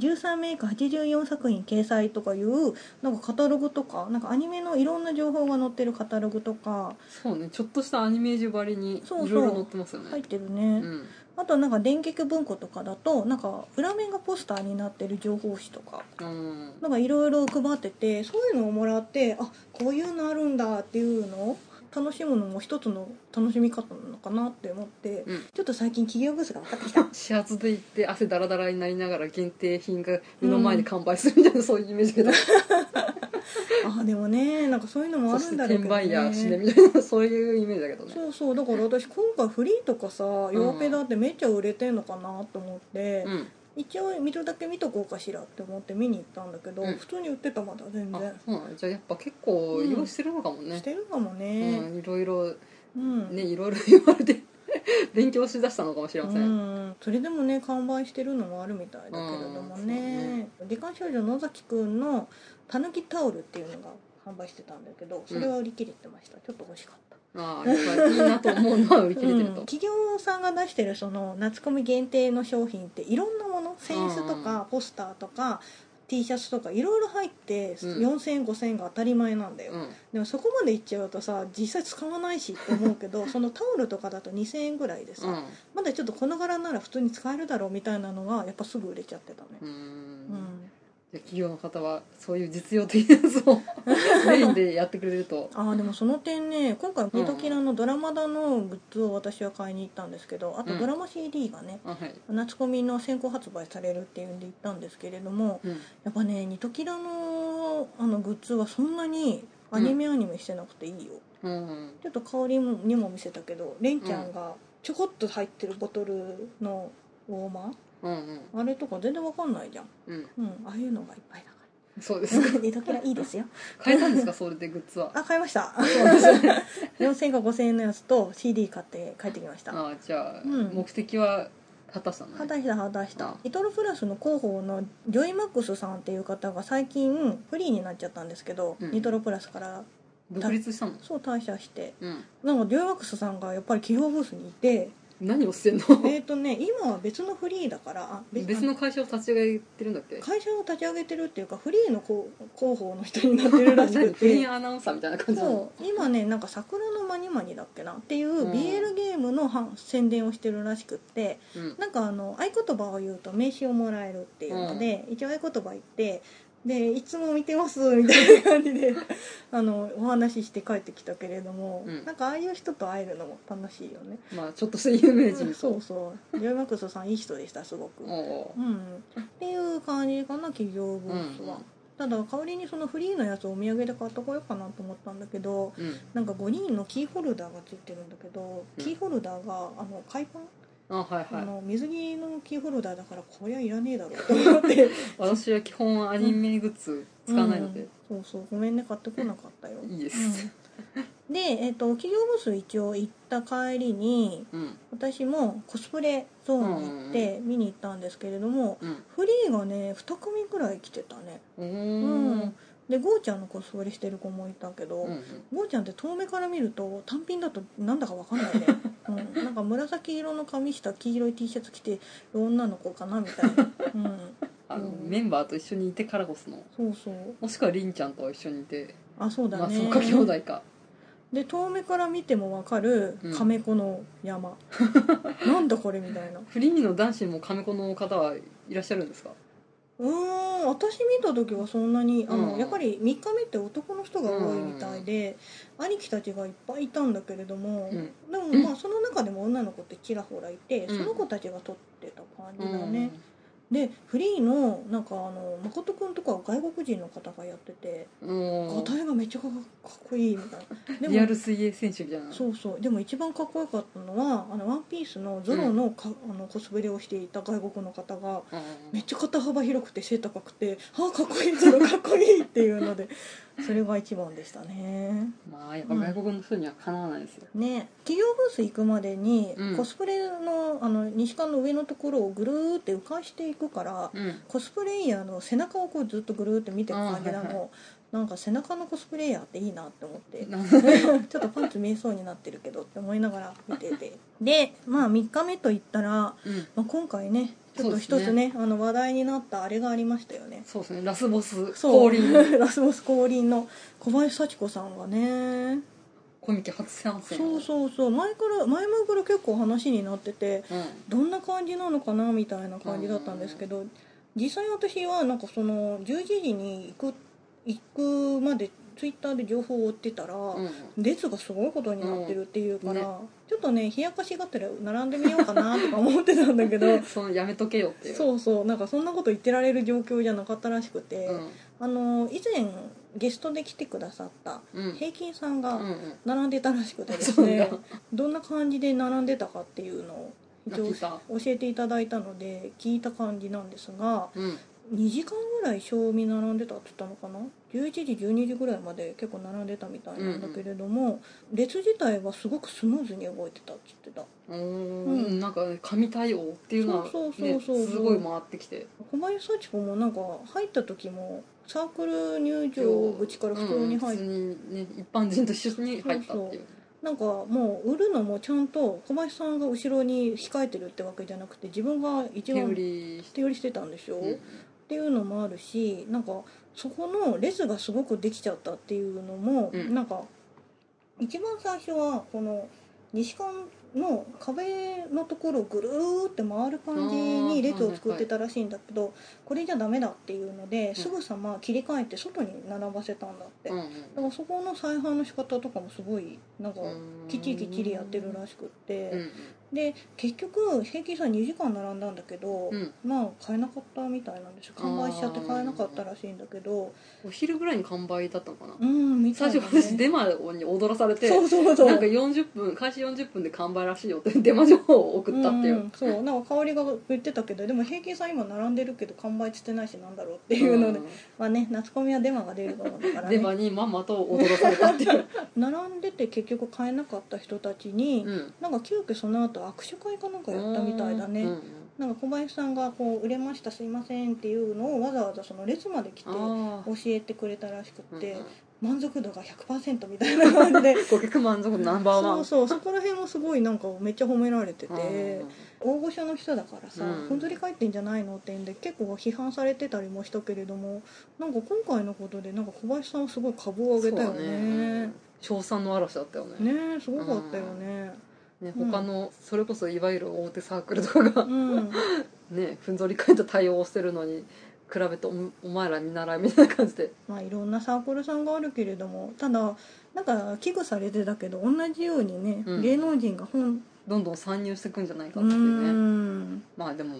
[SPEAKER 1] 13メーカー84作品掲載とかいうなんかカタログとかなんかアニメのいろんな情報が載ってるカタログとか
[SPEAKER 2] そうねちょっとしたアニメージュ張りにいろいろ載ってますよね。
[SPEAKER 1] 入ってるね、
[SPEAKER 2] うん
[SPEAKER 1] あとなんか電撃文庫とかだとなんか裏面がポスターになってる情報誌とか
[SPEAKER 2] うん。
[SPEAKER 1] なんかいろいろ配っててそういうのをもらってあこういうのあるんだっていうのを楽しむのも一つの楽しみ方なのかなって思って、
[SPEAKER 2] うん。
[SPEAKER 1] ちょっと最近企業ブースが分かってきた。
[SPEAKER 2] 始発で行って汗だらだらになりながら限定品が目の前に完売するみたいな、そういうイメージけど。
[SPEAKER 1] あでもねなんかそういうのもあるんだろうけど
[SPEAKER 2] 転売ヤー死ね
[SPEAKER 1] ね
[SPEAKER 2] みたいな そういうイメージだけどね。
[SPEAKER 1] そうそう。だから私今回フリーとかさヨーペダってめっちゃ売れてんのかなと思って、
[SPEAKER 2] うん
[SPEAKER 1] 一応見るだけ見とこうかしらって思って見に行ったんだけど、
[SPEAKER 2] うん。
[SPEAKER 1] 普通に売ってたまだ全
[SPEAKER 2] あ
[SPEAKER 1] 然
[SPEAKER 2] そうなのじゃあやっぱ結構用意してるのかもね。
[SPEAKER 1] してるかも
[SPEAKER 2] う
[SPEAKER 1] ね
[SPEAKER 2] んいろいろ
[SPEAKER 1] うん、
[SPEAKER 2] ねいろいろ言われて 勉強しだしたのかもしれません、
[SPEAKER 1] うん、それでもね完売してるのもあるみたいだけれどもね「デカ少女野崎くんのたぬきタオル」っていうのが販売してたんだけどそれは売り切れてました、ちょっと欲しかった
[SPEAKER 2] ああやっぱりいいなと思うのは売り切れてると、
[SPEAKER 1] うん。企業さんが出してるその夏コミ限定の商品っていろんなものセンスとかポスターとか T シャツとかいろいろ入って
[SPEAKER 2] うん。
[SPEAKER 1] 4000円5000円が当たり前なんだよ、
[SPEAKER 2] うん。
[SPEAKER 1] でもそこまでいっちゃうとさ実際使わないしって思うけど そのタオルとかだと2000円ぐらいでさ、
[SPEAKER 2] うん。
[SPEAKER 1] まだちょっとこの柄なら普通に使えるだろうみたいなのがやっぱすぐ売れちゃってたね。
[SPEAKER 2] うん、じゃ企業の方はそういう実用的なやつを メインでやってくれると。
[SPEAKER 1] ああでもその点ね今回ネトキラのドラマだのグッズを私は買いに行ったんですけどあとドラマ CD がね、
[SPEAKER 2] あはい、
[SPEAKER 1] 夏コミの先行発売されるっていうんで行ったんですけれども
[SPEAKER 2] うん、
[SPEAKER 1] やっぱねニトキラのあのグッズはそんなにアニメアニメしてなくていいよ、
[SPEAKER 2] うん
[SPEAKER 1] ちょっと香りにも見せたけどレンちゃんがちょこっと入ってるボトルのウォーマー
[SPEAKER 2] うんうん。
[SPEAKER 1] ーあれとか全然わかんないじゃん。
[SPEAKER 2] うん。
[SPEAKER 1] うんああいうのがいっぱいだか
[SPEAKER 2] そうです。か
[SPEAKER 1] らニトキラいいですよ。
[SPEAKER 2] 買えたんですか？それでグッズは。
[SPEAKER 1] あ買いました。4000円か5000円のやつと CD 買って帰ってきました。
[SPEAKER 2] ああじゃあ、
[SPEAKER 1] うん。
[SPEAKER 2] 目的は果たしたの？ね
[SPEAKER 1] 果たした果たした。
[SPEAKER 2] うん。
[SPEAKER 1] リトルプラスの広報のジョイマックスさんっていう方が最近フリーになっちゃったんですけど、
[SPEAKER 2] うん。
[SPEAKER 1] リトルプラスから
[SPEAKER 2] 独立したの？
[SPEAKER 1] そう退社して。
[SPEAKER 2] うん。
[SPEAKER 1] なんかジョイマックスさんがやっぱり企業ブースにいて
[SPEAKER 2] 何をしてんの？
[SPEAKER 1] えっとね今は別のフリーだからあ
[SPEAKER 2] 別の会社を立ち上げてるんだっけ？
[SPEAKER 1] 会社を立ち上げてるっていうかフリーの広広報の人になってるらしく
[SPEAKER 2] 何フリ
[SPEAKER 1] て
[SPEAKER 2] ーアナウンサーみたいな感じ
[SPEAKER 1] そう今ねなんか桜のマニマニだっけなっていう
[SPEAKER 2] うん。
[SPEAKER 1] BL ゲームのは宣伝をしてるらしくって
[SPEAKER 2] うん。
[SPEAKER 1] なんかあの合言葉を言うと名刺をもらえるっていうので、一応合言葉言ってでいつも見てますみたいな感じで あのお話しして帰ってきたけれども、
[SPEAKER 2] うん。
[SPEAKER 1] なんかああいう人と会えるのも楽しいよね、
[SPEAKER 2] まあちょっとした有名人
[SPEAKER 1] そうそう。ジョイマックスさんいい人でしたすごく、
[SPEAKER 2] お
[SPEAKER 1] うん、っていう感じかな企業ブースは、
[SPEAKER 2] うん。
[SPEAKER 1] ただ代わりにそのフリーのやつをお土産で買ってこようかなと思ったんだけど
[SPEAKER 2] うん。
[SPEAKER 1] なんか5人のキーホルダーがついてるんだけど、
[SPEAKER 2] うん。
[SPEAKER 1] キーホルダーがあの海パン
[SPEAKER 2] あはいはい。
[SPEAKER 1] あの水着のキーホルダーだからこりゃいらねえだろうと思って。
[SPEAKER 2] 私は基本アニメグッズ使わないので、
[SPEAKER 1] うんそうそうごめんね買ってこなかったよ。
[SPEAKER 2] いいです。
[SPEAKER 1] うん。で、えっと企業ブース一応行った帰りに
[SPEAKER 2] うん。
[SPEAKER 1] 私もコスプレゾーンに行って見に行ったんですけれども、
[SPEAKER 2] うん。
[SPEAKER 1] フリーがね2組ぐらい来てたね。
[SPEAKER 2] おー。
[SPEAKER 1] うんでゴーちゃんのコスプレしてる子もいたけど、
[SPEAKER 2] うんうん。
[SPEAKER 1] ゴーちゃんって遠目から見ると単品だとなんだかわかんないね、うん、なんか紫色の髪下黄色い T シャツ着てる女の子かなみたいな、うん、
[SPEAKER 2] あの
[SPEAKER 1] うん。
[SPEAKER 2] メンバーと一緒にいてからこその。
[SPEAKER 1] そうそう。
[SPEAKER 2] もしくはりんちゃんと一緒にいて。
[SPEAKER 1] あそうだね、
[SPEAKER 2] 松岡兄弟か。
[SPEAKER 1] で遠目から見てもわかる
[SPEAKER 2] うん。
[SPEAKER 1] 亀子の山、なんだこれみたいな。
[SPEAKER 2] フリーの男子も亀子の方はいらっしゃるんですか？
[SPEAKER 1] うーん私見た時はそんなにあの、
[SPEAKER 2] うん。
[SPEAKER 1] やっぱり3日目って男の人が多いみたいで、兄貴たちがいっぱいいたんだけれども、
[SPEAKER 2] うん。
[SPEAKER 1] でもまあその中でも女の子ってちらほらいて、
[SPEAKER 2] うん。
[SPEAKER 1] その子たちが撮ってた感じだ
[SPEAKER 2] うん。
[SPEAKER 1] ね、でフリーのなんかあの誠くんとかは外国人の方がやってて
[SPEAKER 2] うん。
[SPEAKER 1] ガタイがめっちゃかっこいいみたいな。で
[SPEAKER 2] リアル水泳選手みたいな。
[SPEAKER 1] そうそう。でも一番かっこよかったのはあのワンピースのゾロのか、あのコスプレをしていた外国の方が
[SPEAKER 2] うん。
[SPEAKER 1] めっちゃ肩幅広くて背高くて「あーかっこいいゾロかっこいい」っていうのでそれが一番でしたね。
[SPEAKER 2] まあやっぱ外国の人にはかなわないですよ、
[SPEAKER 1] ね。企業ブース行くまでに、
[SPEAKER 2] うん。
[SPEAKER 1] コスプレのあの西館の上のところをぐるーって浮かしていくから、
[SPEAKER 2] うん。
[SPEAKER 1] コスプレイヤーの背中をこうずっとぐるーって見てる感じなの、なんか背中のコスプレイヤーっていいなって思って
[SPEAKER 2] な
[SPEAKER 1] ちょっとパンツ見えそうになってるけどって思いながら見てて。でまあ3日目といったら、
[SPEAKER 2] うん。
[SPEAKER 1] まあ、今回ねちょっと一つ
[SPEAKER 2] そう
[SPEAKER 1] ねあの話題になったあれがありましたよね。
[SPEAKER 2] そうですね。ラスボス
[SPEAKER 1] そう。
[SPEAKER 2] 降臨。
[SPEAKER 1] ラスボス降臨の小林幸子さんがね。
[SPEAKER 2] コミケ初参戦。
[SPEAKER 1] そうそうそう。前から前々から結構話になってて
[SPEAKER 2] うん。
[SPEAKER 1] どんな感じなのかなみたいな感じだったんですけど実際私はなんかその11時に行く行くまでツイッターで情報を追ってたら、
[SPEAKER 2] うん
[SPEAKER 1] 列がすごいことになってるっていうから、
[SPEAKER 2] うん。ね
[SPEAKER 1] ちょっとね冷やかしがてら並んでみようかなとか思ってたんだけど
[SPEAKER 2] そのやめとけよっていう。
[SPEAKER 1] そうそうなんかそんなこと言ってられる状況じゃなかったらしくて、
[SPEAKER 2] うん。
[SPEAKER 1] あの以前ゲストで来てくださった
[SPEAKER 2] うん。
[SPEAKER 1] 平均さんが
[SPEAKER 2] うんうん。
[SPEAKER 1] 並んでたらしくてです
[SPEAKER 2] そう
[SPEAKER 1] ね、
[SPEAKER 2] だ。
[SPEAKER 1] どんな感じで並んでたかっていうのを教えていただいたので聞いた感じなんですが
[SPEAKER 2] うん
[SPEAKER 1] 2時間ぐらい賞味並んでたって言ったのかな？11時12時ぐらいまで結構並んでたみたいなんだけれども、列自体はすごくスムーズに動いてたって言ってた。
[SPEAKER 2] う
[SPEAKER 1] ん。
[SPEAKER 2] んなんかね神対応っていうのは
[SPEAKER 1] そうそう
[SPEAKER 2] ね
[SPEAKER 1] そうそう。
[SPEAKER 2] すごい回ってきて。
[SPEAKER 1] 小林幸子もなんか入った時もサークル入場口から普通に入って、
[SPEAKER 2] うん普通にね一般人と一緒に入ったっていう。
[SPEAKER 1] なんかもう売るのもちゃんと小林さんが後ろに控えてるってわけじゃなくて自分が一番手売りして。たんでしょ、
[SPEAKER 2] うん
[SPEAKER 1] っていうのもあるしなんかそこの列がすごくできちゃったっていうのも、
[SPEAKER 2] うん。
[SPEAKER 1] なんか一番最初はこの西館の壁のところをぐるーって回る感じに列を作ってたらしいんだけど、これじゃダメだっていうので、すぐさま切り替えて外に並ばせたんだって、だからそこの再販の仕方とかもすごいなんかきっちりきっちりやってるらしくって、
[SPEAKER 2] うん
[SPEAKER 1] で結局平均さん2時間並んだんだけど、
[SPEAKER 2] うん。
[SPEAKER 1] まあ買えなかったみたいなんですよ。完売しちゃって買えなかったらしいんだけど。
[SPEAKER 2] お昼ぐらいに完売だったのかな。
[SPEAKER 1] うんみたいな、
[SPEAKER 2] 最初
[SPEAKER 1] ね、
[SPEAKER 2] 私デマに踊らされて
[SPEAKER 1] そうそうそう
[SPEAKER 2] なんか40分開始40分で完売らしいよってデマ情報を送ったっていう、
[SPEAKER 1] んそう。なんか香りが言ってたけどでも平均さん今並んでるけど完売してないしなんだろうっていうので、まあね夏コミはデマが出るものだからね。
[SPEAKER 2] デマにまんまと踊らされたっていう、
[SPEAKER 1] 並んでて結局買えなかった人たちに、
[SPEAKER 2] うん、
[SPEAKER 1] なんか急遽その後握手会かなんかやったみたいだね、
[SPEAKER 2] うんうん
[SPEAKER 1] なんか小林さんがこう「売れましたすいません」っていうのをわざわざその列まで来て
[SPEAKER 2] あ
[SPEAKER 1] 教えてくれたらしくて、満足度が100%みたいな感じで。
[SPEAKER 2] 顧客満足度ナンバーワン。
[SPEAKER 1] そうそうそこら辺もすごいなんかめっちゃ褒められてて
[SPEAKER 2] うん
[SPEAKER 1] 大御所の人だからさ、
[SPEAKER 2] うん
[SPEAKER 1] ふん。ぞり返ってんじゃないのってんで結構批判されてたりもしたけれどもなんか今回のことでなんか小林さんはすごい株を上げたよ
[SPEAKER 2] そうだ
[SPEAKER 1] ね。
[SPEAKER 2] 称賛の嵐だったよね。
[SPEAKER 1] ねえすごかったよね
[SPEAKER 2] ね。
[SPEAKER 1] うん
[SPEAKER 2] 他のそれこそいわゆる大手サークルとかが
[SPEAKER 1] うん。
[SPEAKER 2] ねふんぞり返った対応をしてるのに比べておお前ら見習いみたいな感じで。
[SPEAKER 1] まあいろんなサークルさんがあるけれどもただなんか危惧されてたけど同じようにね、
[SPEAKER 2] うん。
[SPEAKER 1] 芸能人が本
[SPEAKER 2] どんどん参入していくんじゃないか
[SPEAKER 1] う
[SPEAKER 2] っていうね。
[SPEAKER 1] ん。
[SPEAKER 2] まあでも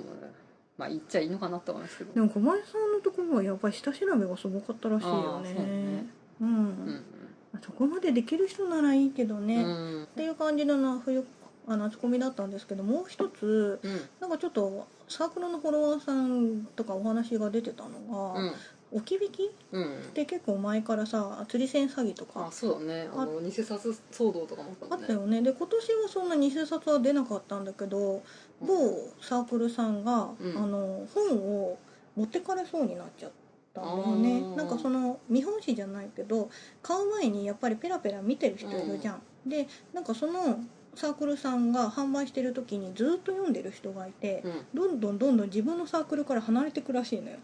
[SPEAKER 2] まあ言っちゃいいのかなって思いますけど。
[SPEAKER 1] でも小林さんのところはやっぱり下調べがすごかったらしいよね。
[SPEAKER 2] ね。
[SPEAKER 1] うん、
[SPEAKER 2] うん。
[SPEAKER 1] まあそこまでできる人ならいいけど
[SPEAKER 2] う
[SPEAKER 1] ね、っ
[SPEAKER 2] ん
[SPEAKER 1] ていう感じのな冬あ夏コミだったんですけどもう一つ
[SPEAKER 2] うん。
[SPEAKER 1] なんかちょっとサークルのフォロワーさんとかお話が出てたのが、
[SPEAKER 2] うん。
[SPEAKER 1] 置き引き？っ
[SPEAKER 2] うん。
[SPEAKER 1] て結構前からさ釣り銭詐欺とか。
[SPEAKER 2] あそうだね。あの偽札騒動とかもあったね。
[SPEAKER 1] あったよね。で今年はそんな偽札は出なかったんだけど某サークルさんが、
[SPEAKER 2] うん。
[SPEAKER 1] あの本を持ってかれそうになっちゃったんだよねなんかその見本誌じゃないけど買う前にやっぱりペラペラ見てる人いるじゃん、でなんかそのサークルさんが販売してる時にずっと読んでる人がいて、
[SPEAKER 2] う
[SPEAKER 1] どんどんどんどん自分のサークルから離れてくらしいのよ。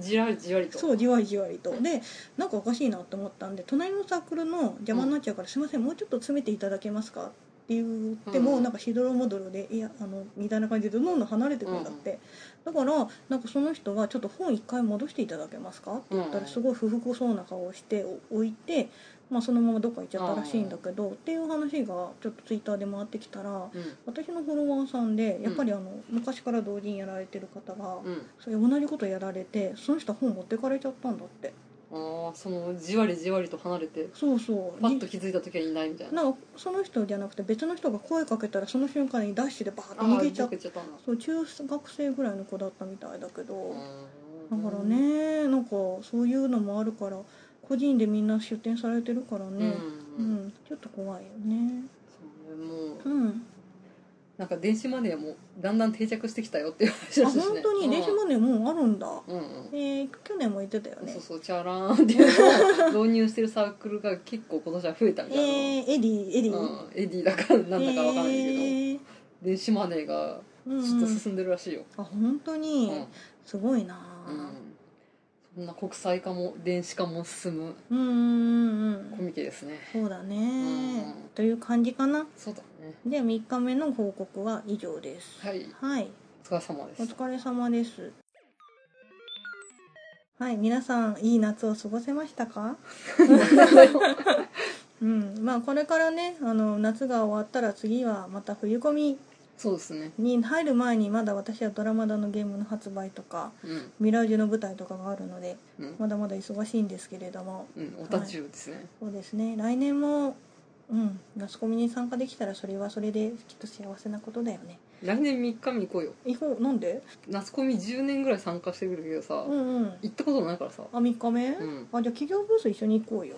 [SPEAKER 2] じわりじわりと。
[SPEAKER 1] そうじわりじわりと。でなんかおかしいなと思ったんで隣のサークルの邪魔になっちゃうから「すいませんもうちょっと詰めていただけますか?」って言っても、
[SPEAKER 2] うん。
[SPEAKER 1] なんかしどろもどろで「いやあの」みたいな感じでどんどん離れてくんだって、だからなんかその人が「ちょっと本一回戻していただけますか?」って言ったら
[SPEAKER 2] うん
[SPEAKER 1] すごい不服そうな顔をしてお置いて、まあ、そのままどっか行っちゃったらしいんだけどっていう話がちょっとツイッターで回ってきたら
[SPEAKER 2] うん。
[SPEAKER 1] 私のフォロワーさんでやっぱりあの昔から同人やられてる方が、
[SPEAKER 2] うん。
[SPEAKER 1] それ同じことやられてその人は本持ってかれちゃったんだって
[SPEAKER 2] ああそのじわりじわりと離れて
[SPEAKER 1] そうそう。
[SPEAKER 2] パッと気づいた時はいないみたいな。
[SPEAKER 1] なんかその人じゃなくて別の人が声かけたらその瞬間にダッシュでバーッと逃げちゃっ
[SPEAKER 2] た。
[SPEAKER 1] そう中学生ぐらいの子だったみたいだけど。
[SPEAKER 2] うんだ
[SPEAKER 1] からねなんかそういうのもあるから個人でみんな出店されてるから
[SPEAKER 2] うん、
[SPEAKER 1] ねうん、ちょっと怖いよね。
[SPEAKER 2] そうねもう
[SPEAKER 1] うん
[SPEAKER 2] なんか電子マネーもだんだん定着してきたよっていう話
[SPEAKER 1] あ
[SPEAKER 2] るしね
[SPEAKER 1] 本当に？電子マネーもうあるんだ。
[SPEAKER 2] うんうん。
[SPEAKER 1] えー、去年も言ってたよね。
[SPEAKER 2] そうそうチャラーンっていうのを 導入してるサークルが結構今年は増えたみたいな、
[SPEAKER 1] えー、 Edy Edy、
[SPEAKER 2] うん、 Edyだかなんだかわかんないけど、
[SPEAKER 1] えー。
[SPEAKER 2] 電子マネーが
[SPEAKER 1] うん
[SPEAKER 2] ちょっと進んでるらしいよ、
[SPEAKER 1] あ本当に、
[SPEAKER 2] うん。
[SPEAKER 1] すごいな。
[SPEAKER 2] うん。そんな国際化も電子化も進む
[SPEAKER 1] うんうんうんうん。
[SPEAKER 2] コミケですね。
[SPEAKER 1] そうだね、
[SPEAKER 2] うん
[SPEAKER 1] という感じかな。
[SPEAKER 2] そうだ。ね
[SPEAKER 1] で3日目の報告は以上です。
[SPEAKER 2] はい。
[SPEAKER 1] はい。
[SPEAKER 2] お疲れ様です。
[SPEAKER 1] お疲れ様です。はい皆さんいい夏を過ごせましたか？うん。まあこれからねあの夏が終わったら次はまた冬コミ
[SPEAKER 2] そうですね。
[SPEAKER 1] に入る前にまだ私はドラマだのゲームの発売とか
[SPEAKER 2] うん。
[SPEAKER 1] ミラージュの舞台とかがあるので
[SPEAKER 2] うん、
[SPEAKER 1] まだまだ忙しいんですけれども。
[SPEAKER 2] うん、おたちですね、
[SPEAKER 1] そうですね。来年もうん。夏コミに参加できたらそれはそれできっと幸せなことだよね。
[SPEAKER 2] 来年3日目に来いよ。
[SPEAKER 1] 行こうなんで？
[SPEAKER 2] 夏コミ10年ぐらい参加してくるけどさ、
[SPEAKER 1] うんうん。
[SPEAKER 2] 行ったことないからさ。
[SPEAKER 1] あ3日目、
[SPEAKER 2] うん。
[SPEAKER 1] あじゃあ企業ブース一緒に行こうよ。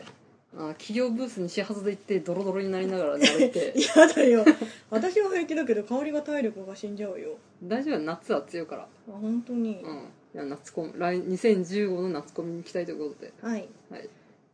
[SPEAKER 2] あ企業ブースに始発で行ってドロドロになりながら寝られて。
[SPEAKER 1] 嫌だよ。私は平気だけど香りが体力が死んじゃうよ。
[SPEAKER 2] 大丈夫？夏は強いから。
[SPEAKER 1] あ本当に、
[SPEAKER 2] うん。いや夏コミ来2015の夏コミに行きたいということで。
[SPEAKER 1] はい。
[SPEAKER 2] はい、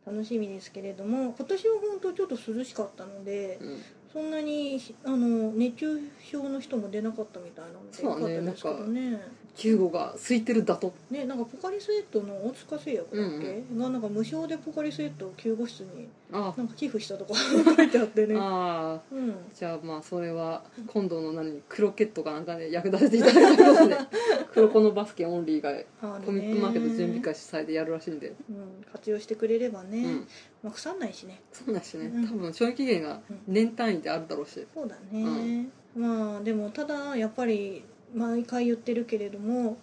[SPEAKER 1] 楽しみですけれども今年は本当ちょっと涼しかったので
[SPEAKER 2] うん、
[SPEAKER 1] そんなにあの熱中症の人も出なかったみたいなのでよかったですけどね
[SPEAKER 2] 救護が空いてるだと。
[SPEAKER 1] ねなんかポカリスエットの大塚製薬だっけ、がなんか無償でポカリスエットを救護室に
[SPEAKER 2] あ。
[SPEAKER 1] なんか寄付したとか 書いてあってね。
[SPEAKER 2] あー
[SPEAKER 1] うん。
[SPEAKER 2] じゃあまあそれは今度の何クロケットかなんかで役立てていただいたことで 黒子のバスケオンリーが
[SPEAKER 1] あ
[SPEAKER 2] コミックマーケット準備会主催でやるらしいんで、
[SPEAKER 1] うん、活用してくれればね、
[SPEAKER 2] うん、
[SPEAKER 1] まあ、腐んないしね。
[SPEAKER 2] そうだしね、
[SPEAKER 1] うん。
[SPEAKER 2] 多分賞味期限が年単位であるだろうし、
[SPEAKER 1] そうだね、まあでもただやっぱり毎回言ってるけれども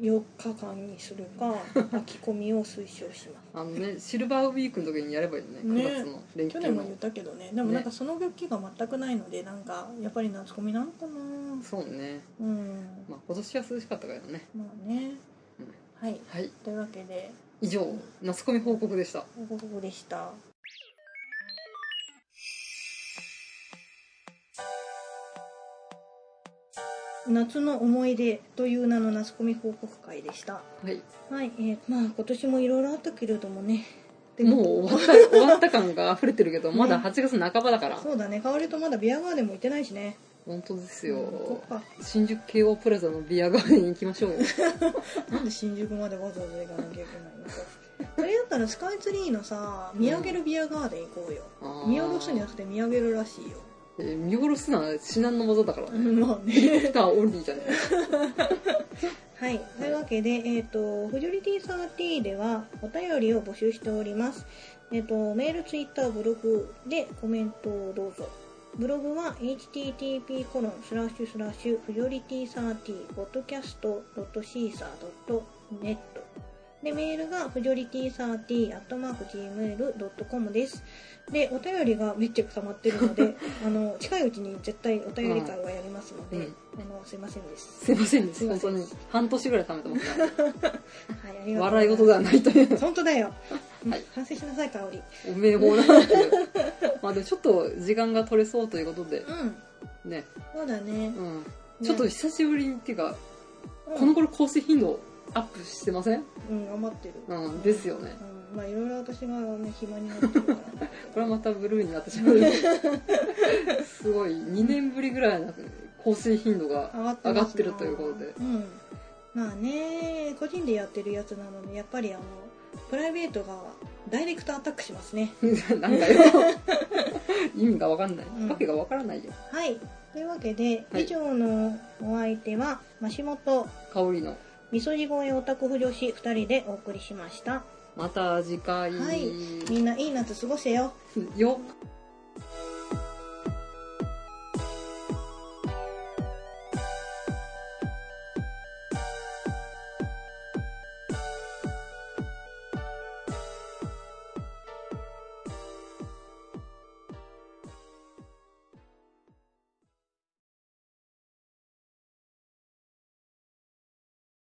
[SPEAKER 1] 4日間にするか 秋込みを推奨します。
[SPEAKER 2] あのねシルバーウィークの時にやればいいよね
[SPEAKER 1] ね。
[SPEAKER 2] 9月の連休の。
[SPEAKER 1] 去年も言ったけどね。でもなんかその気が全くないのでなんかやっぱり夏コミなのかな。
[SPEAKER 2] そうね。
[SPEAKER 1] うん。
[SPEAKER 2] まあ今年は涼しかったからね。
[SPEAKER 1] まあね、はい。
[SPEAKER 2] はい。
[SPEAKER 1] というわけで。
[SPEAKER 2] 以上夏コミ報告でした。
[SPEAKER 1] 報告でした夏の思い出という名の夏コミ報告会でした。
[SPEAKER 2] はい。
[SPEAKER 1] はい、えーまあ今年もいろいろあったけれどもね。で
[SPEAKER 2] もう終わった終わった感が溢れてるけど まだ8月半ばだから、
[SPEAKER 1] そうだね。香りとまだビアガーデンも行ってないしね。
[SPEAKER 2] 本当ですよ、
[SPEAKER 1] うん
[SPEAKER 2] 新宿京王プラザのビアガーデンに行きましょうよ。
[SPEAKER 1] なんで新宿までわざわざ行かなきゃいけないのか。それだったらスカイツリーのさ見上げるビアガーデン行こうよ、
[SPEAKER 2] あー。
[SPEAKER 1] 見下ろすんじゃなくて見上げるらしいよ
[SPEAKER 2] えー見下ろすのは至難の技だから
[SPEAKER 1] まあね。
[SPEAKER 2] プターオンリーじゃね
[SPEAKER 1] はい。というわけでえっ、とフジョリティサーティではお便りを募集しております。えっ、とメールツイッターブログでコメントをどうぞ。ブログは http コロンスラッシュスラッシュフジョリティサーで、メールが、フジョリティサーティアットマーク Gmail.com です。で、お便りがめっちゃ溜まってるので、あの、近いうちに絶対お便り会はやりますので、
[SPEAKER 2] うん
[SPEAKER 1] あの、すいませんです。
[SPEAKER 2] すいませんです本当に半年ぐらい貯めてますね
[SPEAKER 1] はい、ありがとう。
[SPEAKER 2] 笑い事ではないという
[SPEAKER 1] 本当だよ。う ん
[SPEAKER 2] はい
[SPEAKER 1] 反省しなさい、香り。
[SPEAKER 2] お名簿なんだけどまあでもちょっと時間が取れそうということで
[SPEAKER 1] うん。
[SPEAKER 2] ね、
[SPEAKER 1] そうだね。
[SPEAKER 2] うん、
[SPEAKER 1] ね
[SPEAKER 2] ちょっと久しぶりにっていうか、
[SPEAKER 1] うん
[SPEAKER 2] この頃更新頻度アップしてません？
[SPEAKER 1] うん、頑張ってる。
[SPEAKER 2] うんですよね。
[SPEAKER 1] うん、まあいろいろ私がね、暇になってるから。
[SPEAKER 2] これはまたブルーになってしまう。すごい2年ぶりぐらいの更新頻度が
[SPEAKER 1] 上が
[SPEAKER 2] ってるということで。
[SPEAKER 1] うん。まあね個人でやってるやつなのでやっぱりあのプライベートがダイレクトアタックしますね。
[SPEAKER 2] なんだよ。意味が分かんない、
[SPEAKER 1] うん。
[SPEAKER 2] わけが分からないよ。
[SPEAKER 1] はい。というわけで、
[SPEAKER 2] はい。
[SPEAKER 1] 以上のお相手はマシモと
[SPEAKER 2] 香りの
[SPEAKER 1] みそじ声オタク婦女子2人でお送りしました。
[SPEAKER 2] また次回、
[SPEAKER 1] はい。みんないい夏過ごせよ。
[SPEAKER 2] よ。っ